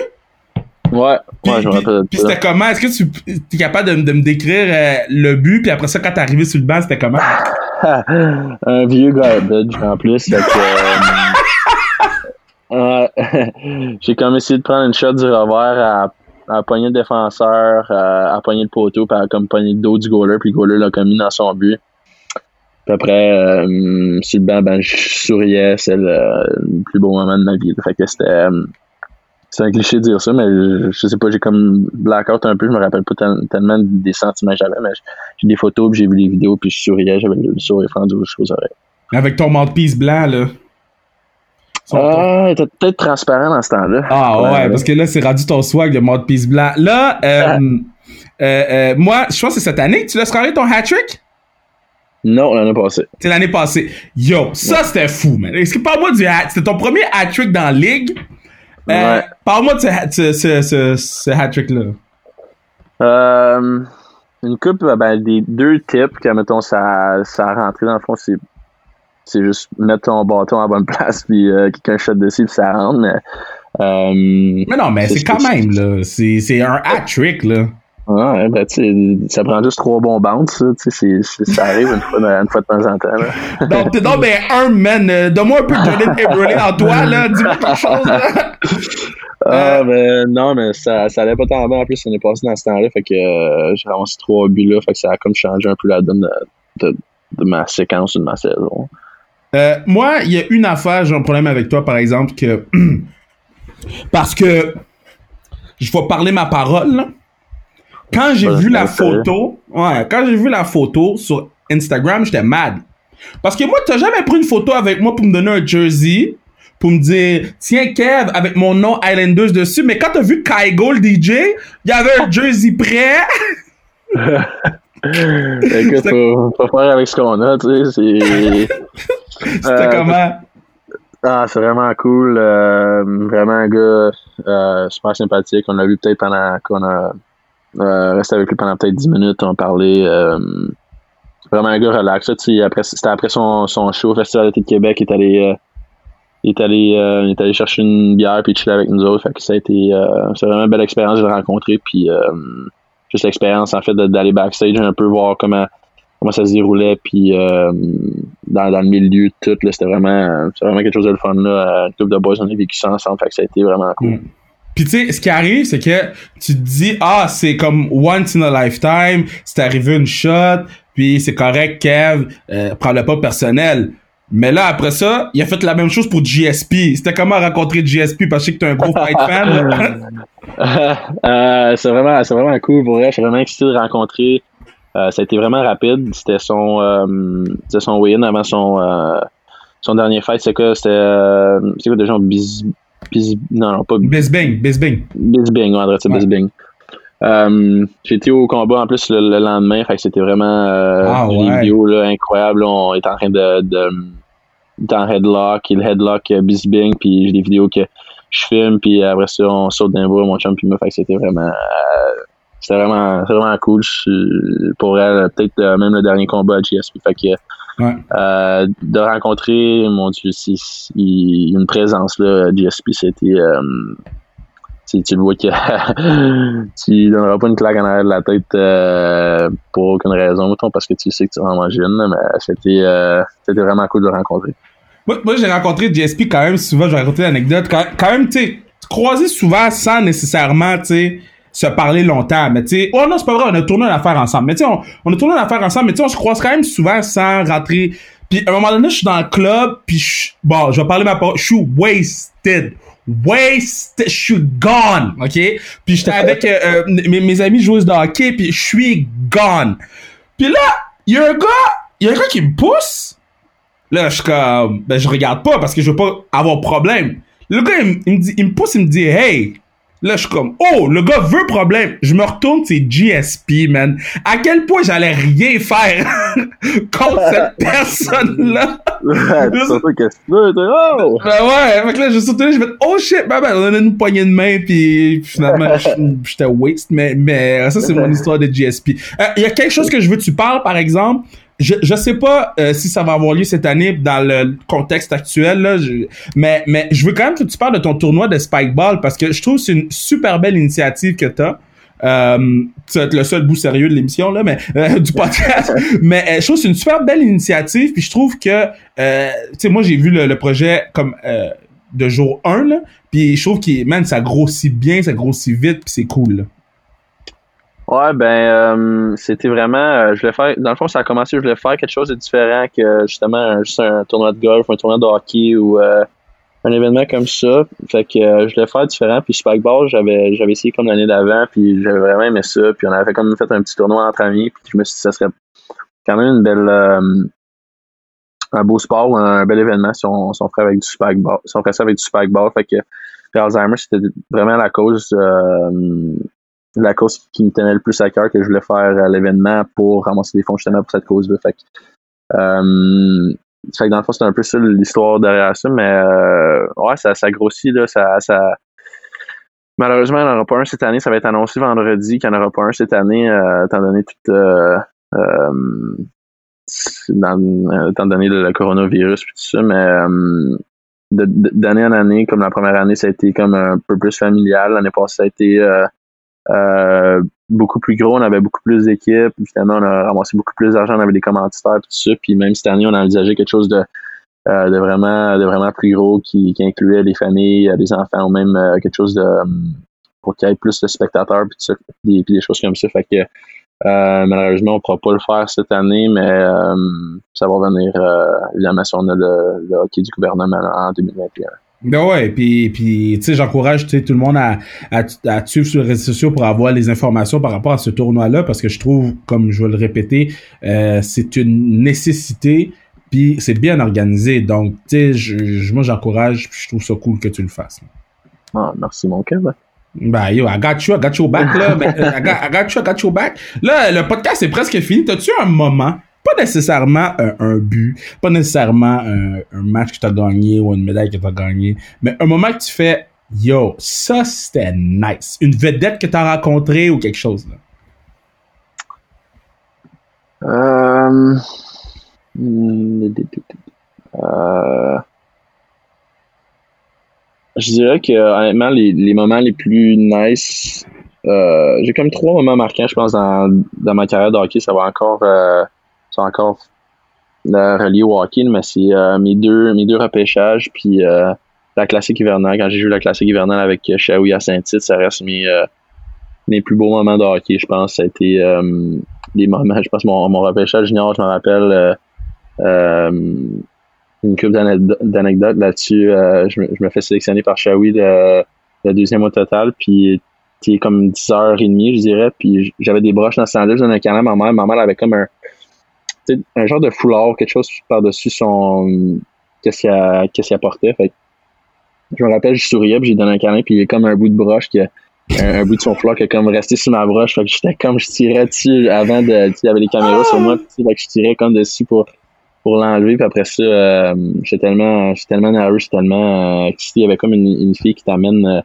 Ouais, Puis, ouais, je me puis- rappelle puis ça. c'était comment? Est-ce que tu es capable de, de me décrire euh, le but? Puis après ça, quand t'es arrivé sur le banc, c'était comment? un vieux garbage en plus. Euh, j'ai comme essayé de prendre une shot du revers à, à pogner le défenseur, à, à pogner le poteau, puis à comme le dos du goaler, puis le goaler l'a comme mis dans son but. Puis après, euh, sur le banc, ben, je souriais, c'est le, le plus beau moment de ma vie. Fait que c'était. Euh, c'est un cliché de dire ça, mais je, je sais pas, j'ai comme blackout un peu, je me rappelle pas tel- tellement des sentiments que j'avais, mais j'ai des photos, puis j'ai vu les vidéos, puis je souriais, j'avais le sourire fendu aux oreilles. Avec ton mouthpiece blanc, là. Ah, il était peut-être transparent dans ce temps-là. Ah ouais, parce que là, c'est rendu ton swag de mouthpiece blanc. Là, euh, euh, euh, moi, je pense que c'est cette année que tu l'as scoré ton hat-trick? Non, l'année passée. C'est l'année passée. Yo, ça c'était fou, man. Est-ce que parle-moi du hat? C'était ton premier hat-trick dans la ligue? Euh, Ouais. Parle-moi de ce, hat- ce, ce, ce, hat-trick-là. Euh, une coupe, euh, ben, des deux types que, mettons, ça, ça a rentré dans le fond, c'est, c'est juste mettre ton bâton à la bonne place, puis euh, quelqu'un shot dessus, puis ça rentre, mais. Euh, Mais non, mais C'est quand même, là. C'est c'est un hat-trick, là. Ouais, ben, ça prend juste trois bons bounces, ça, tu sais, c'est, ça arrive une fois, une fois de temps en temps, là. Donc, t'es donc ben un, man. Euh, Donne-moi un peu de Jordan Eberle en toi, là. Dis-moi quelque chose, là. Ah, ben, non, mais ça, ça allait pas tant bien, en plus, on est passé dans ce temps-là, fait que euh, j'ai ramassé trois buts là, fait que ça a comme changé un peu la donne de, de, de ma séquence ou de ma saison. Euh, moi, il y a une affaire, j'ai un problème avec toi, par exemple, que. Parce que. Je vais parler ma parole, là. Quand j'ai vu la photo. Ouais, quand j'ai vu la photo sur Instagram, j'étais mad. Parce que moi, t'as jamais pris une photo avec moi pour me donner un jersey. Pour me dire, tiens, Kev, avec mon nom Islanders dessus. Mais quand t'as vu Kygo, le DJ, il y avait un jersey prêt. Écoute, faut, faut faire avec ce qu'on a, tu sais, c'est... C'était Euh, comment? Ah, c'est vraiment cool, euh, vraiment un gars euh, super sympathique, on l'a vu peut-être pendant qu'on a euh, resté avec lui pendant peut-être 10 minutes, on parlait, euh, vraiment un gars relax, c'était après son, show au Festival d'été de Québec, il est allé... euh, est allé, euh, est allé chercher une bière puis chiller avec nous autres. Fait que ça a été, vraiment une belle expérience de le rencontrer. Puis juste l'expérience en fait d'aller backstage un peu voir comment comment ça se déroulait puis dans, dans le milieu tout c'était vraiment vraiment quelque chose de le fun là un club de boys on a vécu ça ensemble fait que ça a été vraiment cool Mm. Puis tu sais, ce qui arrive, c'est que tu te dis, ah, c'est comme once in a lifetime, c'est arrivé une shot, puis c'est correct, Kev, euh, prends-le pas personnel. Mais là, après ça, il a fait la même chose pour GSP. C'était comment rencontrer GSP parce que t'es un gros fight fan. là. Euh, c'est vraiment c'est vraiment cool pour vrai je suis vraiment excité de rencontrer Euh, ça a été vraiment rapide c'était son euh, c'était son win avant son euh, son dernier fight c'est quoi c'était euh, c'est quoi déjà? Bis, non non pas Bisbing, Bisbing. Bisbing, on adresse Ouais. Bisbing. Euh, été au combat en plus le, le lendemain, fait que c'était vraiment euh, Ah, des ouais. vidéos là, incroyables. là. On est en train de, de en headlock, il headlock euh, Bisbing, puis j'ai des vidéos que je filme, puis après ça on saute d'un bout, mon chum puis moi, fait que c'était vraiment euh, c'était vraiment vraiment cool. Je- pour elle, peut-être euh, même le dernier combat à GSP, fait que Ouais. euh, de rencontrer, mon Dieu, a une présence là, GSP, c'était euh, tu, tu le vois que tu donneras pas une claque en arrière de la tête euh, pour aucune raison, parce que tu sais que tu vas en manger une, mais c'était euh, c'était vraiment cool de le rencontrer. Moi, moi j'ai rencontré JSP quand même souvent, je vais raconter l'anecdote, quand, quand même, tu sais, croisé souvent sans nécessairement, tu sais, se parler longtemps, mais tu sais, oh non, c'est pas vrai, on a tourné une affaire ensemble, mais tu sais, on, on, a tourné une affaire ensemble, mais tu sais, on se croise quand même souvent sans rentrer. Puis à un moment donné, je suis dans le club, puis je, bon, je vais parler ma parole, je suis wasted wasted, je suis gone, ok? Puis j'étais avec euh, euh, mes, mes, amis joueuses de hockey, puis je suis gone. Puis là, il y a un gars, il y a un gars qui me pousse. Là, je suis comme, ben je regarde pas parce que je veux pas avoir problème. Le gars, il, il me dit, il me pousse, il me dit, hey, Là, je suis comme, oh, le gars veut problème. Je me retourne, c'est GSP, man. À quel point j'allais rien faire contre cette personne-là? c'est ça qu'est-ce que tu veux, oh! Ben ouais, fait que là, je suis je vais oh shit, ben ben, on a une poignée de main, puis finalement, j'étais waste, mais, mais ça, c'est mon histoire de GSP. Euh, il y a quelque chose que je veux que tu parles, par exemple, je je sais pas euh, si ça va avoir lieu cette année dans le contexte actuel là, mais mais je veux quand même que tu parles de ton tournoi de Spikeball parce que je trouve que c'est une super belle initiative que tu as. Euh, tu être le seul bout sérieux de l'émission là mais euh, du podcast mais euh, je trouve que c'est une super belle initiative puis je trouve que euh, tu sais moi j'ai vu le, le, projet comme de jour 1 là puis je trouve que man ça grossit bien ça grossit vite puis c'est cool là. Ouais, ben euh, c'était vraiment euh, je voulais faire dans le fond ça a commencé je voulais faire quelque chose de différent que justement juste un tournoi de golf, un tournoi de hockey ou euh, un événement comme ça. Fait que je voulais faire différent puis Spikeball, j'avais j'avais essayé comme l'année d'avant puis j'avais vraiment aimé ça puis on avait comme fait un petit tournoi entre amis puis je me suis dit ça serait quand même une belle un beau sport, un bel événement si on, si on ferait avec du Spikeball, si on ferait ça avec du Spikeball. Fait que Alzheimer, c'était vraiment la cause la cause qui me tenait le plus à cœur que je voulais faire à l'événement pour ramasser des fonds justement pour cette cause-là. Fait euh, fait que dans le fond, c'est un peu ça l'histoire derrière ça, mais euh, ouais, ça, ça grossit, là, ça. Malheureusement, il n'y en aura pas un cette année. Ça va être annoncé vendredi qu'il n'y en aura pas un cette année, euh, étant donné tout euh, euh, étant donné le, coronavirus et tout ça, mais d'année en année, comme la première année, ça a été comme un peu plus familial. L'année passée, ça a été beaucoup plus gros, on avait beaucoup plus d'équipes. Finalement, on a ramassé beaucoup plus d'argent, on avait des commanditaires tout ça. Puis même cette année, on a envisagé quelque chose de, euh, de vraiment de vraiment plus gros qui, qui incluait les familles, les enfants ou même euh, quelque chose de pour qu'il y ait plus de spectateurs puis, tout ça, des choses comme ça. Fait que malheureusement, on ne pourra pas le faire cette année, mais ça va venir évidemment si on a le, le hockey du gouvernement en 2021. Ben ouais, puis puis tu sais j'encourage tout le monde à, à, à suivre sur les réseaux sociaux pour avoir les informations par rapport à ce tournoi là parce que je trouve comme je vais le répéter euh, c'est une nécessité puis c'est bien organisé donc tu sais je, moi j'encourage puis je trouve ça cool que tu le fasses. Ah, merci mon cœur. Ben yo, I got you, I got your back là, ben, I, got, I got you, I got back. Là le podcast est presque fini. T'as-tu un moment pas nécessairement un, un but, pas nécessairement un, un match que tu as gagné ou une médaille que tu as gagné, mais un moment que tu fais Yo, ça c'était nice. Une vedette que tu as rencontrée ou quelque chose là. Euh... Euh... Je dirais que honnêtement, les, moments les plus nice, euh, j'ai comme trois moments marquants, je pense, dans, dans ma carrière de hockey. Ça va encore euh, encore relié au hockey, mais c'est euh, mes deux mes deux repêchages puis euh, la classique hivernale. Quand j'ai joué la classique hivernale avec Shaoui à Saint-Tite, ça reste mes euh, mes plus beaux moments de hockey, je pense. Ça a été des moments, je pense mon, mon repêchage junior, je me rappelle une couple d'anecdotes là-dessus. je, me, je me fais sélectionner par Shaoui le, le deuxième au total, puis est comme 10h30, je dirais. Puis j'avais des broches dans ce temps-là, un canal, ma mère, ma avait comme un, un genre de foulard, quelque chose par-dessus son. Qu'est-ce qu'il qu'est-ce apportait. Fait je me rappelle, je souriais, puis j'ai donné un câlin, puis il y a comme un bout de broche qui un, bout de son foulard qui a comme resté sur ma broche. Fait que j'étais comme je tirais dessus avant de. Il y avait les caméras sur moi, fait que je tirais comme dessus pour pour l'enlever puis après ça euh, j'étais tellement j'étais tellement nerveux j'étais tellement euh, excité il y avait comme une, une fille qui t'amène euh,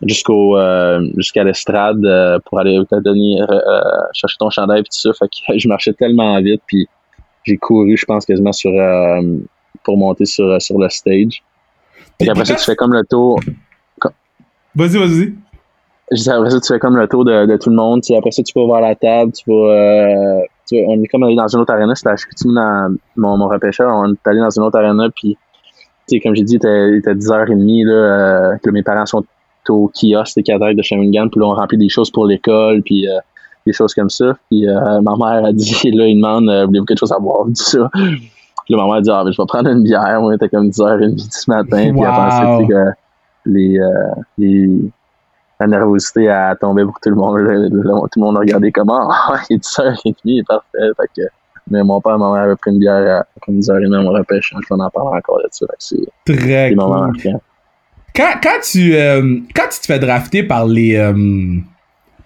jusqu'au euh, jusqu'à l'estrade euh, pour aller te donner chercher ton chandail et tout ça fait que je marchais tellement vite puis j'ai couru, je pense, quasiment sur euh, pour monter sur, sur le stage. Et après ça, tu fais comme le tour. Vas-y, vas-y. après ça, tu fais comme le tour de, tout le monde. après ça, tu vas voir la table, tu vas. Euh, on est comme allé dans une autre arena, c'était à dans mon, mon repêcheur. On est allé dans une autre arena, puis, comme j'ai dit, il était, 10h30, là, euh, que mes parents sont au kiosque des cadres de Shawinigan, puis là, on remplit des choses pour l'école, puis euh, des choses comme ça. Puis euh, ma mère a dit, là, il demande, voulez-vous quelque chose à boire, dit ça. Puis là, ma mère a dit, ah, ben, je vais prendre une bière. On était comme 10h30 ce matin, puis elle pensait que les, les la nervosité a tombé pour tout le monde. tout le monde a regardé comment ah, il est 10h30, il est parfait. Fait que, mais mon père et ma mère avaient pris une bière à comme 10h30 à mon repêche. Je vais en parler encore là-dessus. C'est Très cool. Quand, quand, tu, euh, quand tu te fais drafter par les euh,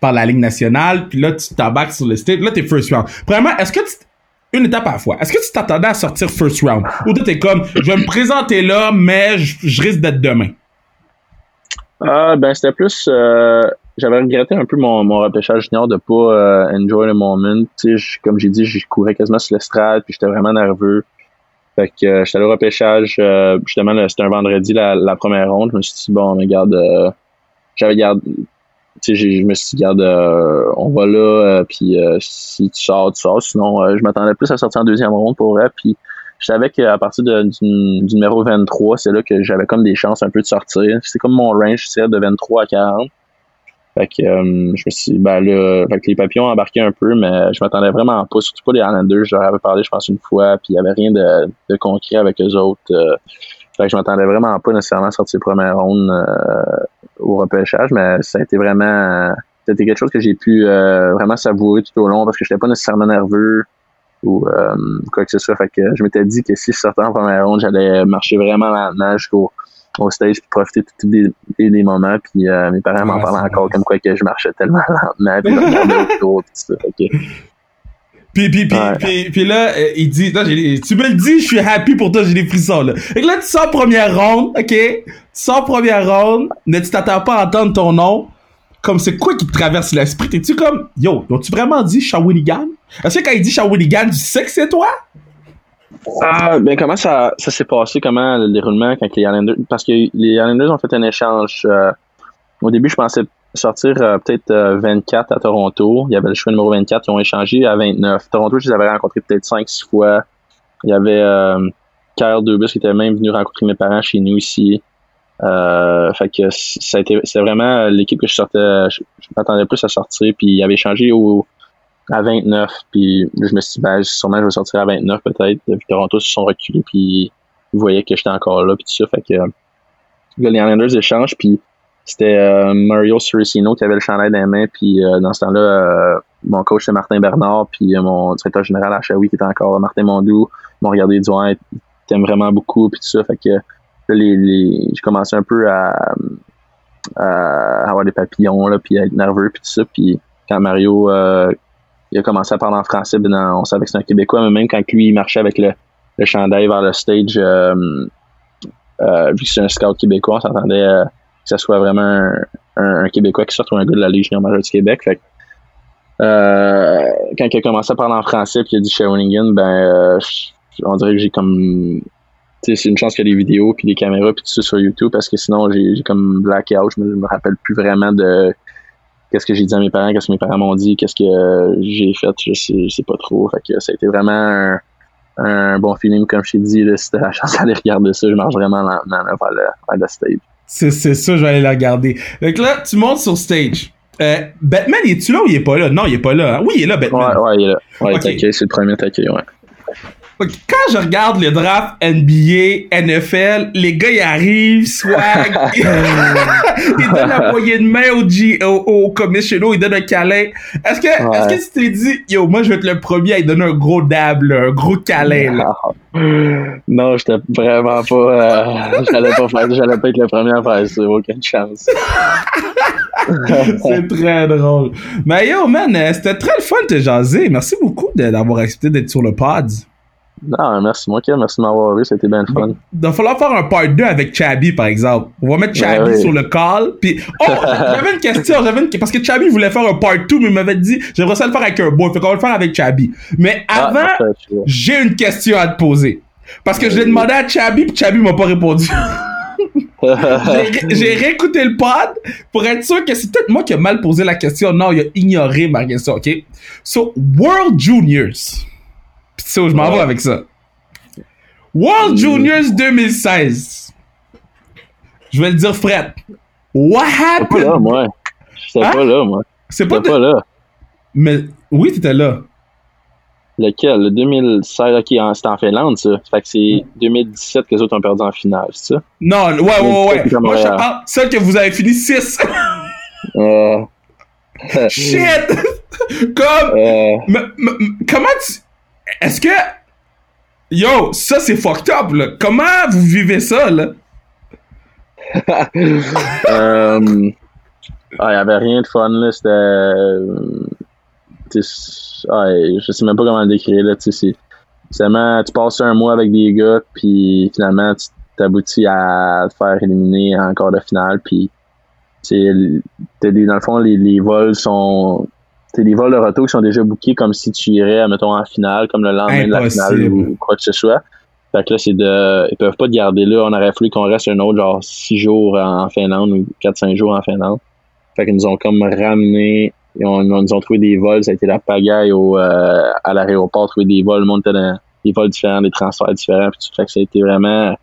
par la Ligue nationale, puis là, tu t'embarques sur le stage, là, t'es first round. Premièrement, est-ce que tu, une étape à la fois. Est-ce que tu t'attendais à sortir first round? Ou t'es comme, je vais me présenter là, mais je risque d'être demain? Ah, ben, c'était plus. Euh, j'avais regretté un peu mon, mon repêchage junior de pas euh, enjoy the moment. Tu sais, comme j'ai dit, je courais quasiment sur l'estrade, puis j'étais vraiment nerveux. Fait que euh, j'étais allé au repêchage. Euh, justement, c'était un vendredi, la, la, première ronde. Je me suis dit, bon, regarde, j'avais gardé. Je me suis dit, regarde, on va là, puis si tu sors, tu sors. Sinon, je m'attendais plus à sortir en deuxième ronde pour vrai. Puis je savais qu'à partir de, du, numéro 23, c'est là que j'avais comme des chances un peu de sortir. C'est comme mon range, c'est de 23 à 40. Fait que euh, je me suis dit, ben là, fait que les papillons ont embarqué un peu, mais je m'attendais vraiment pas, surtout pas les Islanders. Je leur avais parlé, je pense, une fois, puis il y avait rien de, de concret avec eux autres. Euh, fait que je m'attendais vraiment pas nécessairement à sortir première ronde euh, au repêchage, mais ça a été vraiment c'était quelque chose que j'ai pu vraiment savourer tout au long parce que j'étais pas nécessairement nerveux ou euh, quoi que ce soit. Fait que je m'étais dit que si je sortais en première ronde, j'allais marcher vraiment lentement jusqu'au au stage puis profiter de tous des, des, moments. Puis euh, mes parents m'en parlaient encore comme quoi que je marchais tellement lentement. Puis, autour, tout ça. Puis, puis, puis, puis, là, euh, il dit, là, tu me le dis, je suis happy pour toi, j'ai des frissons, là. Et là, tu sors première ronde, ok? Tu sors première ronde, mais tu t'attends pas à entendre ton nom comme c'est quoi qui te traverse l'esprit? T'es-tu comme, yo, ont-tu vraiment dit Shawinigan? Est-ce que quand il dit Shawinigan, tu sais que c'est toi? Ah, ben comment ça, ça s'est passé, comment le déroulement quand les Islanders, parce que les Islanders ont fait un échange. Euh, au début, je pensais sortir euh, peut-être 24 euh, à Toronto. Il y avait le choix numéro 24, ils ont échangé à 29. Toronto, je les avais rencontrés peut-être 5-6 fois. Il y avait Kyle Dubus qui était même venu rencontrer mes parents chez nous ici. Euh, fait que ça a été, c'est vraiment l'équipe que je sortais, je, m'attendais plus à sortir, puis il avait changé au, à 29, puis je me suis dit, ben, sûrement je vais sortir à 29 peut-être, puis Toronto se sont reculés, puis ils voyaient que j'étais encore là, puis tout ça, fait que les Islanders échangent, puis c'était euh, Mario Sorrentino qui avait le chandail dans les mains, puis euh, dans ce temps-là, euh, mon coach c'est Martin Bernard, puis mon directeur général à Shawi qui était encore Martin Mondou, m'ont regardé du loin, t'aimes vraiment beaucoup, puis tout ça, fait que les, les j'ai commencé un peu à, avoir des papillons, là, puis à être nerveux, puis tout ça. Puis quand Mario il a commencé à parler en français, ben, on savait que c'était un Québécois, mais même quand lui, il marchait avec le, le chandail vers le stage, vu que c'est un scout québécois, on s'attendait que ce soit vraiment un, Québécois qui sorte ou un gars de la Légion majeure du Québec. Fait quand il a commencé à parler en français puis il a dit Shawinigan, ben on dirait que j'ai comme c'est une chance qu'il y a des vidéos puis des caméras puis tout ça sur YouTube parce que sinon j'ai comme blackout, je me, me rappelle plus vraiment de qu'est-ce que j'ai dit à mes parents, qu'est-ce que mes parents m'ont dit, qu'est-ce que j'ai fait, je sais, sais pas trop. Fait que ça a été vraiment un, bon feeling, comme je t'ai dit, là, si t'as la chance d'aller regarder ça, je marche vraiment lentement vers, le, vers le stage. C'est, c'est ça, je vais aller la regarder. Donc là, tu montes sur stage. Euh, Batman, est-tu là ou il est pas là? Non, il est pas là. Hein? Oui, il est là, Batman. Ouais, ouais, il est là. Ouais, okay. c'est le premier taquet, ouais. Quand je regarde le draft NBA, NFL, les gars ils arrivent, swag, ils donnent la poignée de main au, G, au, au commissioner, ils donnent un câlin. Est-ce que, est-ce que tu t'es dit, yo, moi je vais être le premier à lui donner un gros dab, un gros câlin, là? Non, j'étais vraiment pas, euh, j'allais pas faire, j'allais pas être le premier à faire ça, aucune chance. c'est très drôle. Mais yo, man, euh, c'était très le fun de te jaser. Merci beaucoup d'avoir accepté d'être sur le pod. Non, merci, moi, merci de m'avoir vu, c'était bien fun. Il va falloir faire un part 2 avec Chabi, par exemple. On va mettre ben Chabi sur le call. Puis, oh, j'avais une question, j'avais une... parce que Chabi voulait faire un part 2, mais il m'avait dit, j'aimerais ça le faire avec un boy. Fait qu'on va le faire avec Chabi. Mais ah, avant, j'ai une question à te poser. Parce que je l'ai demandé à Chabi, puis Chabi m'a pas répondu. J'ai- J'ai réécouté le pod pour être sûr que c'est peut-être moi qui ai mal posé la question. Non, il a ignoré ma question, ok? So, World Juniors. Sais où je m'en vais avec ça. World Juniors 2016. Je vais le dire Fred. What J'étais pas là, happened? moi. J'étais Hein? pas là, moi. C'est pas de... pas là. Mais oui, t'étais là. Lequel? Le 2016, ok, c'était en Finlande, ça. Fait que c'est 2017 que les autres ont perdu en finale, c'est ça? Non, ouais, ouais, ouais. Moi, je parle celle que vous avez fini 6. Euh, Shit! Comme... euh, comment tu. Est-ce que. Yo, ça c'est fucked up, là. Comment vous vivez ça, là? euh, ah, avait rien de fun, là. C'était. euh, ah, je sais même pas comment le décrire, là. Seulement, tu passes un mois avec des gars, puis finalement, tu t'aboutis à te faire éliminer en quart de finale, puis. dans le fond, les, les vols sont. C'est des vols de retour qui sont déjà bookés comme si tu irais, mettons, en finale, comme le lendemain de la finale ou quoi que ce soit. Fait que là, c'est de. Ils peuvent pas te garder là. On aurait fallu qu'on reste un autre, genre, six jours en Finlande ou quatre, cinq jours en Finlande. Fait qu'ils nous ont comme ramené. Ils, ont, ils nous ont trouvé des vols. Ça a été la pagaille au, euh, à l'aéroport, trouver des vols. Le monde était dans des vols différents, des transferts différents. Puis tout. Fait que ça a été vraiment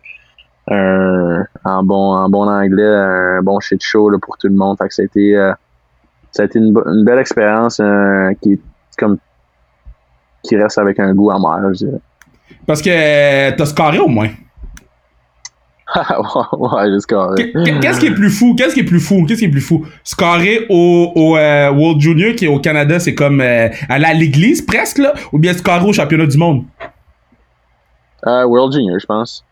un, en bon, en bon anglais, un bon shit show là, pour tout le monde. Fait que ça a été, euh, ça a été une, belle expérience euh, qui comme qui reste avec un goût amer, je dirais. Parce que euh, t'as scoré au moins. ouais, j'ai scoré. Qu- Qu'est-ce qui est plus fou? Qu'est-ce qui est plus fou? Qu'est-ce qui est plus fou? Scorer au, au euh, World Junior qui est au Canada, c'est comme euh, aller à l'église presque, là? Ou bien scorer au championnat du monde? Euh, World Junior, je pense.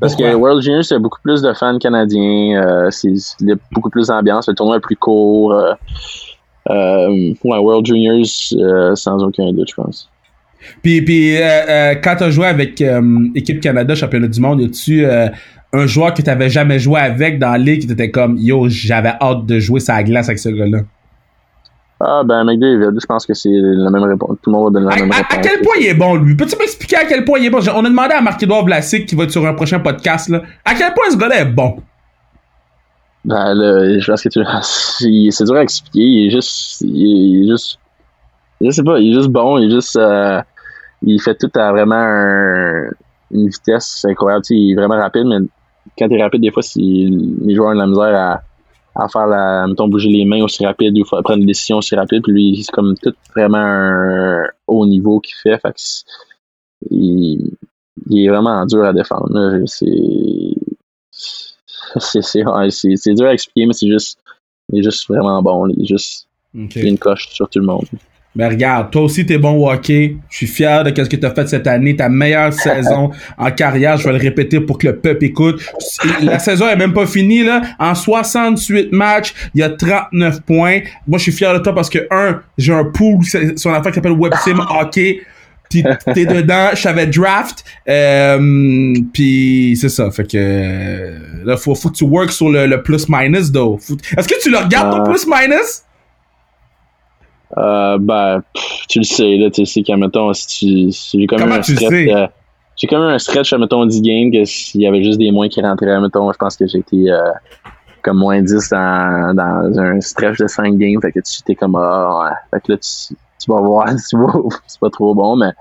Parce Pourquoi? que World Junior, c'est beaucoup plus de fans canadiens, euh, c'est il y a beaucoup plus d'ambiance, le tournoi est plus court. Euh, euh, ouais, World Juniors, euh, sans aucun doute, je pense. Puis, puis quand t'as joué avec équipe Canada, championnat du monde, y a-tu un joueur que t'avais jamais joué avec dans la ligue qui t'était comme yo, j'avais hâte de jouer sa glace avec ce gars-là? Ah, ben, McDavid, je pense que c'est la même réponse. Tout le monde va donner la À, même à- réponse. à quel point il est bon, lui? Peux-tu m'expliquer à quel point il est bon? On a demandé à Marc-Edouard Vlasic, qui va être sur un prochain podcast, là. À quel point ce gars-là est bon? Ben, là, je pense que tu. C'est dur à expliquer. Il est juste. Il est juste. Je sais pas, il est juste bon. Il est juste. euh, il fait tout à vraiment un- une vitesse incroyable. Il est vraiment rapide, mais quand il est rapide, des fois, c'est- les joueurs ont de la misère à, à faire la. Mettons, bouger les mains aussi rapide ou prendre des décisions aussi rapides. Puis lui, c'est comme tout vraiment un haut niveau qu'il fait. Fait que il, il est vraiment dur à défendre. C'est c'est dur à expliquer, mais c'est juste, il est juste vraiment bon. Il est juste Ok. il a une coche sur tout le monde. Ben regarde, toi aussi t'es bon au hockey. Je suis fier de ce que t'as fait cette année, ta meilleure saison en carrière. Je vais le répéter pour que le peuple écoute. La saison est même pas finie là. En 68 matchs, il y a 39 points. Moi, je suis fier de toi parce que un, j'ai un pool sur une affaire qui s'appelle WebSim Hockey. Puis t'es dedans, je savais draft. Euh, puis c'est ça. Fait que là, faut, faut que tu work sur le, le plus minus though. Est-ce que tu le regardes ton Ah. Euh, ben, pff, tu le sais, là, tu sais qu'à mettons, si tu, si j'ai comme Comment un stretch, euh, j'ai comme un stretch, mettons, 10 games, que s'il y avait juste des moins qui rentraient, mettons, je pense que j'ai été, euh, comme moins 10 dans, dans un stretch de 5 games, fait que tu t'es comme, ah, ouais. Fait que là, tu, tu vas voir, tu vois, c'est pas trop bon, mais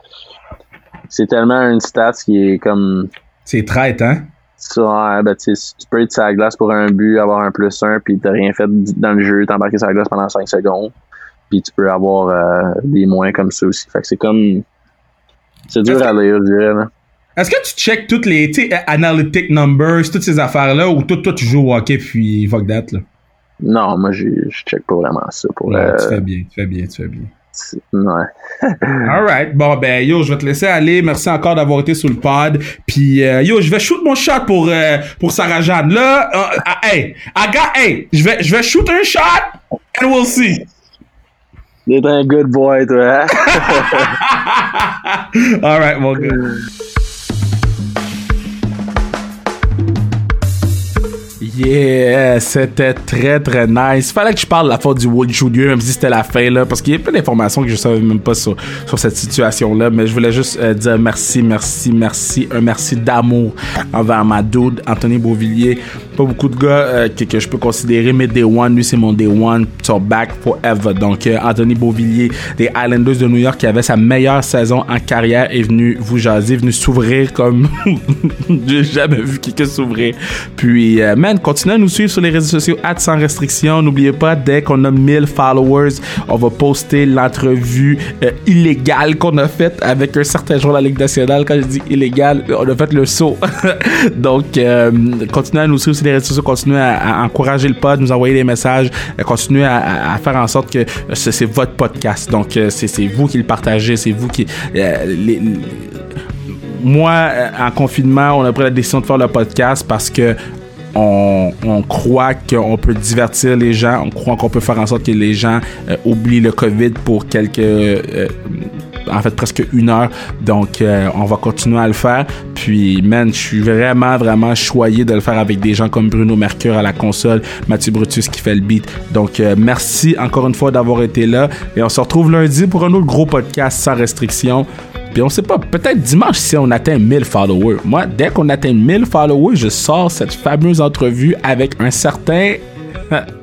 c'est tellement une stat qui est comme, C'est traite, hein? Ça, ouais, ben, tu peux être sur la glace pour un but, avoir un plus un, puis t'as rien fait dans le jeu, t'embarquer sur la glace pendant 5 secondes. Puis tu peux avoir euh, des moins comme ça aussi. Fait que c'est comme. C'est dur à lire, je dirais. Là. Est-ce que tu checkes toutes les analytic numbers, toutes ces affaires-là, ou toi, toi tu joues au hockey puis fuck that, là? Non, moi, je check pas vraiment ça. Pour, Ouais, euh, tu fais bien, tu fais bien, tu fais bien. ouais. Alright, bon ben yo, je vais te laisser aller. Merci encore d'avoir été sur le pod. Puis euh, yo, je vais shoot mon shot pour euh, pour Sarah Jeanne. Là, euh, ah, hey, I got, hey, je vais je vais shoot un shot and we'll see. D'être un good boy, toi. hein? Alright, mon Yeah, c'était très très nice. Fallait que je parle de la faute du World Junior, même si c'était la fin là, parce qu'il y a plein d'informations que je savais même pas sur, sur cette situation là. Mais je voulais juste euh, dire merci, merci, merci, un merci d'amour envers ma dude, Anthony Beauvillier. Pas beaucoup de gars euh, que, que, je peux considérer, mais Day One, lui c'est mon Day One, so back forever. Donc euh, Anthony Beauvillier des Islanders de New York qui avait sa meilleure saison en carrière est venu vous jaser, venu s'ouvrir comme j'ai jamais vu quelqu'un s'ouvrir. Puis man, continuez à nous suivre sur les réseaux sociaux sans restriction. N'oubliez pas, dès qu'on a 1000 followers, on va poster l'entrevue euh, illégale qu'on a faite avec un certain joueur de la Ligue nationale. Quand je dis illégal, on a fait le saut. Donc, euh, continuez à nous suivre sur les réseaux sociaux, continuez à, encourager le pod, nous envoyer des messages, euh, continuez à, faire en sorte que c'est votre podcast. Donc, c'est vous qui le partagez, c'est vous qui... Moi, en confinement, on a pris la décision de faire le podcast parce que on, croit qu'on peut divertir les gens, on croit qu'on peut faire en sorte que les gens euh, oublient le COVID pour quelques... Euh, en fait presque une heure. Donc, euh, on va continuer à le faire. Puis, man, je suis vraiment, vraiment choyé de le faire avec des gens comme Bruno Mercure à la console, Mathieu Brutus qui fait le beat. Donc, merci encore une fois d'avoir été là. Et on se retrouve lundi pour un autre gros podcast sans restriction. Puis on sait pas, peut-être dimanche si on atteint 1000 followers. Moi, dès qu'on atteint 1000 followers, je sors cette fameuse entrevue avec un certain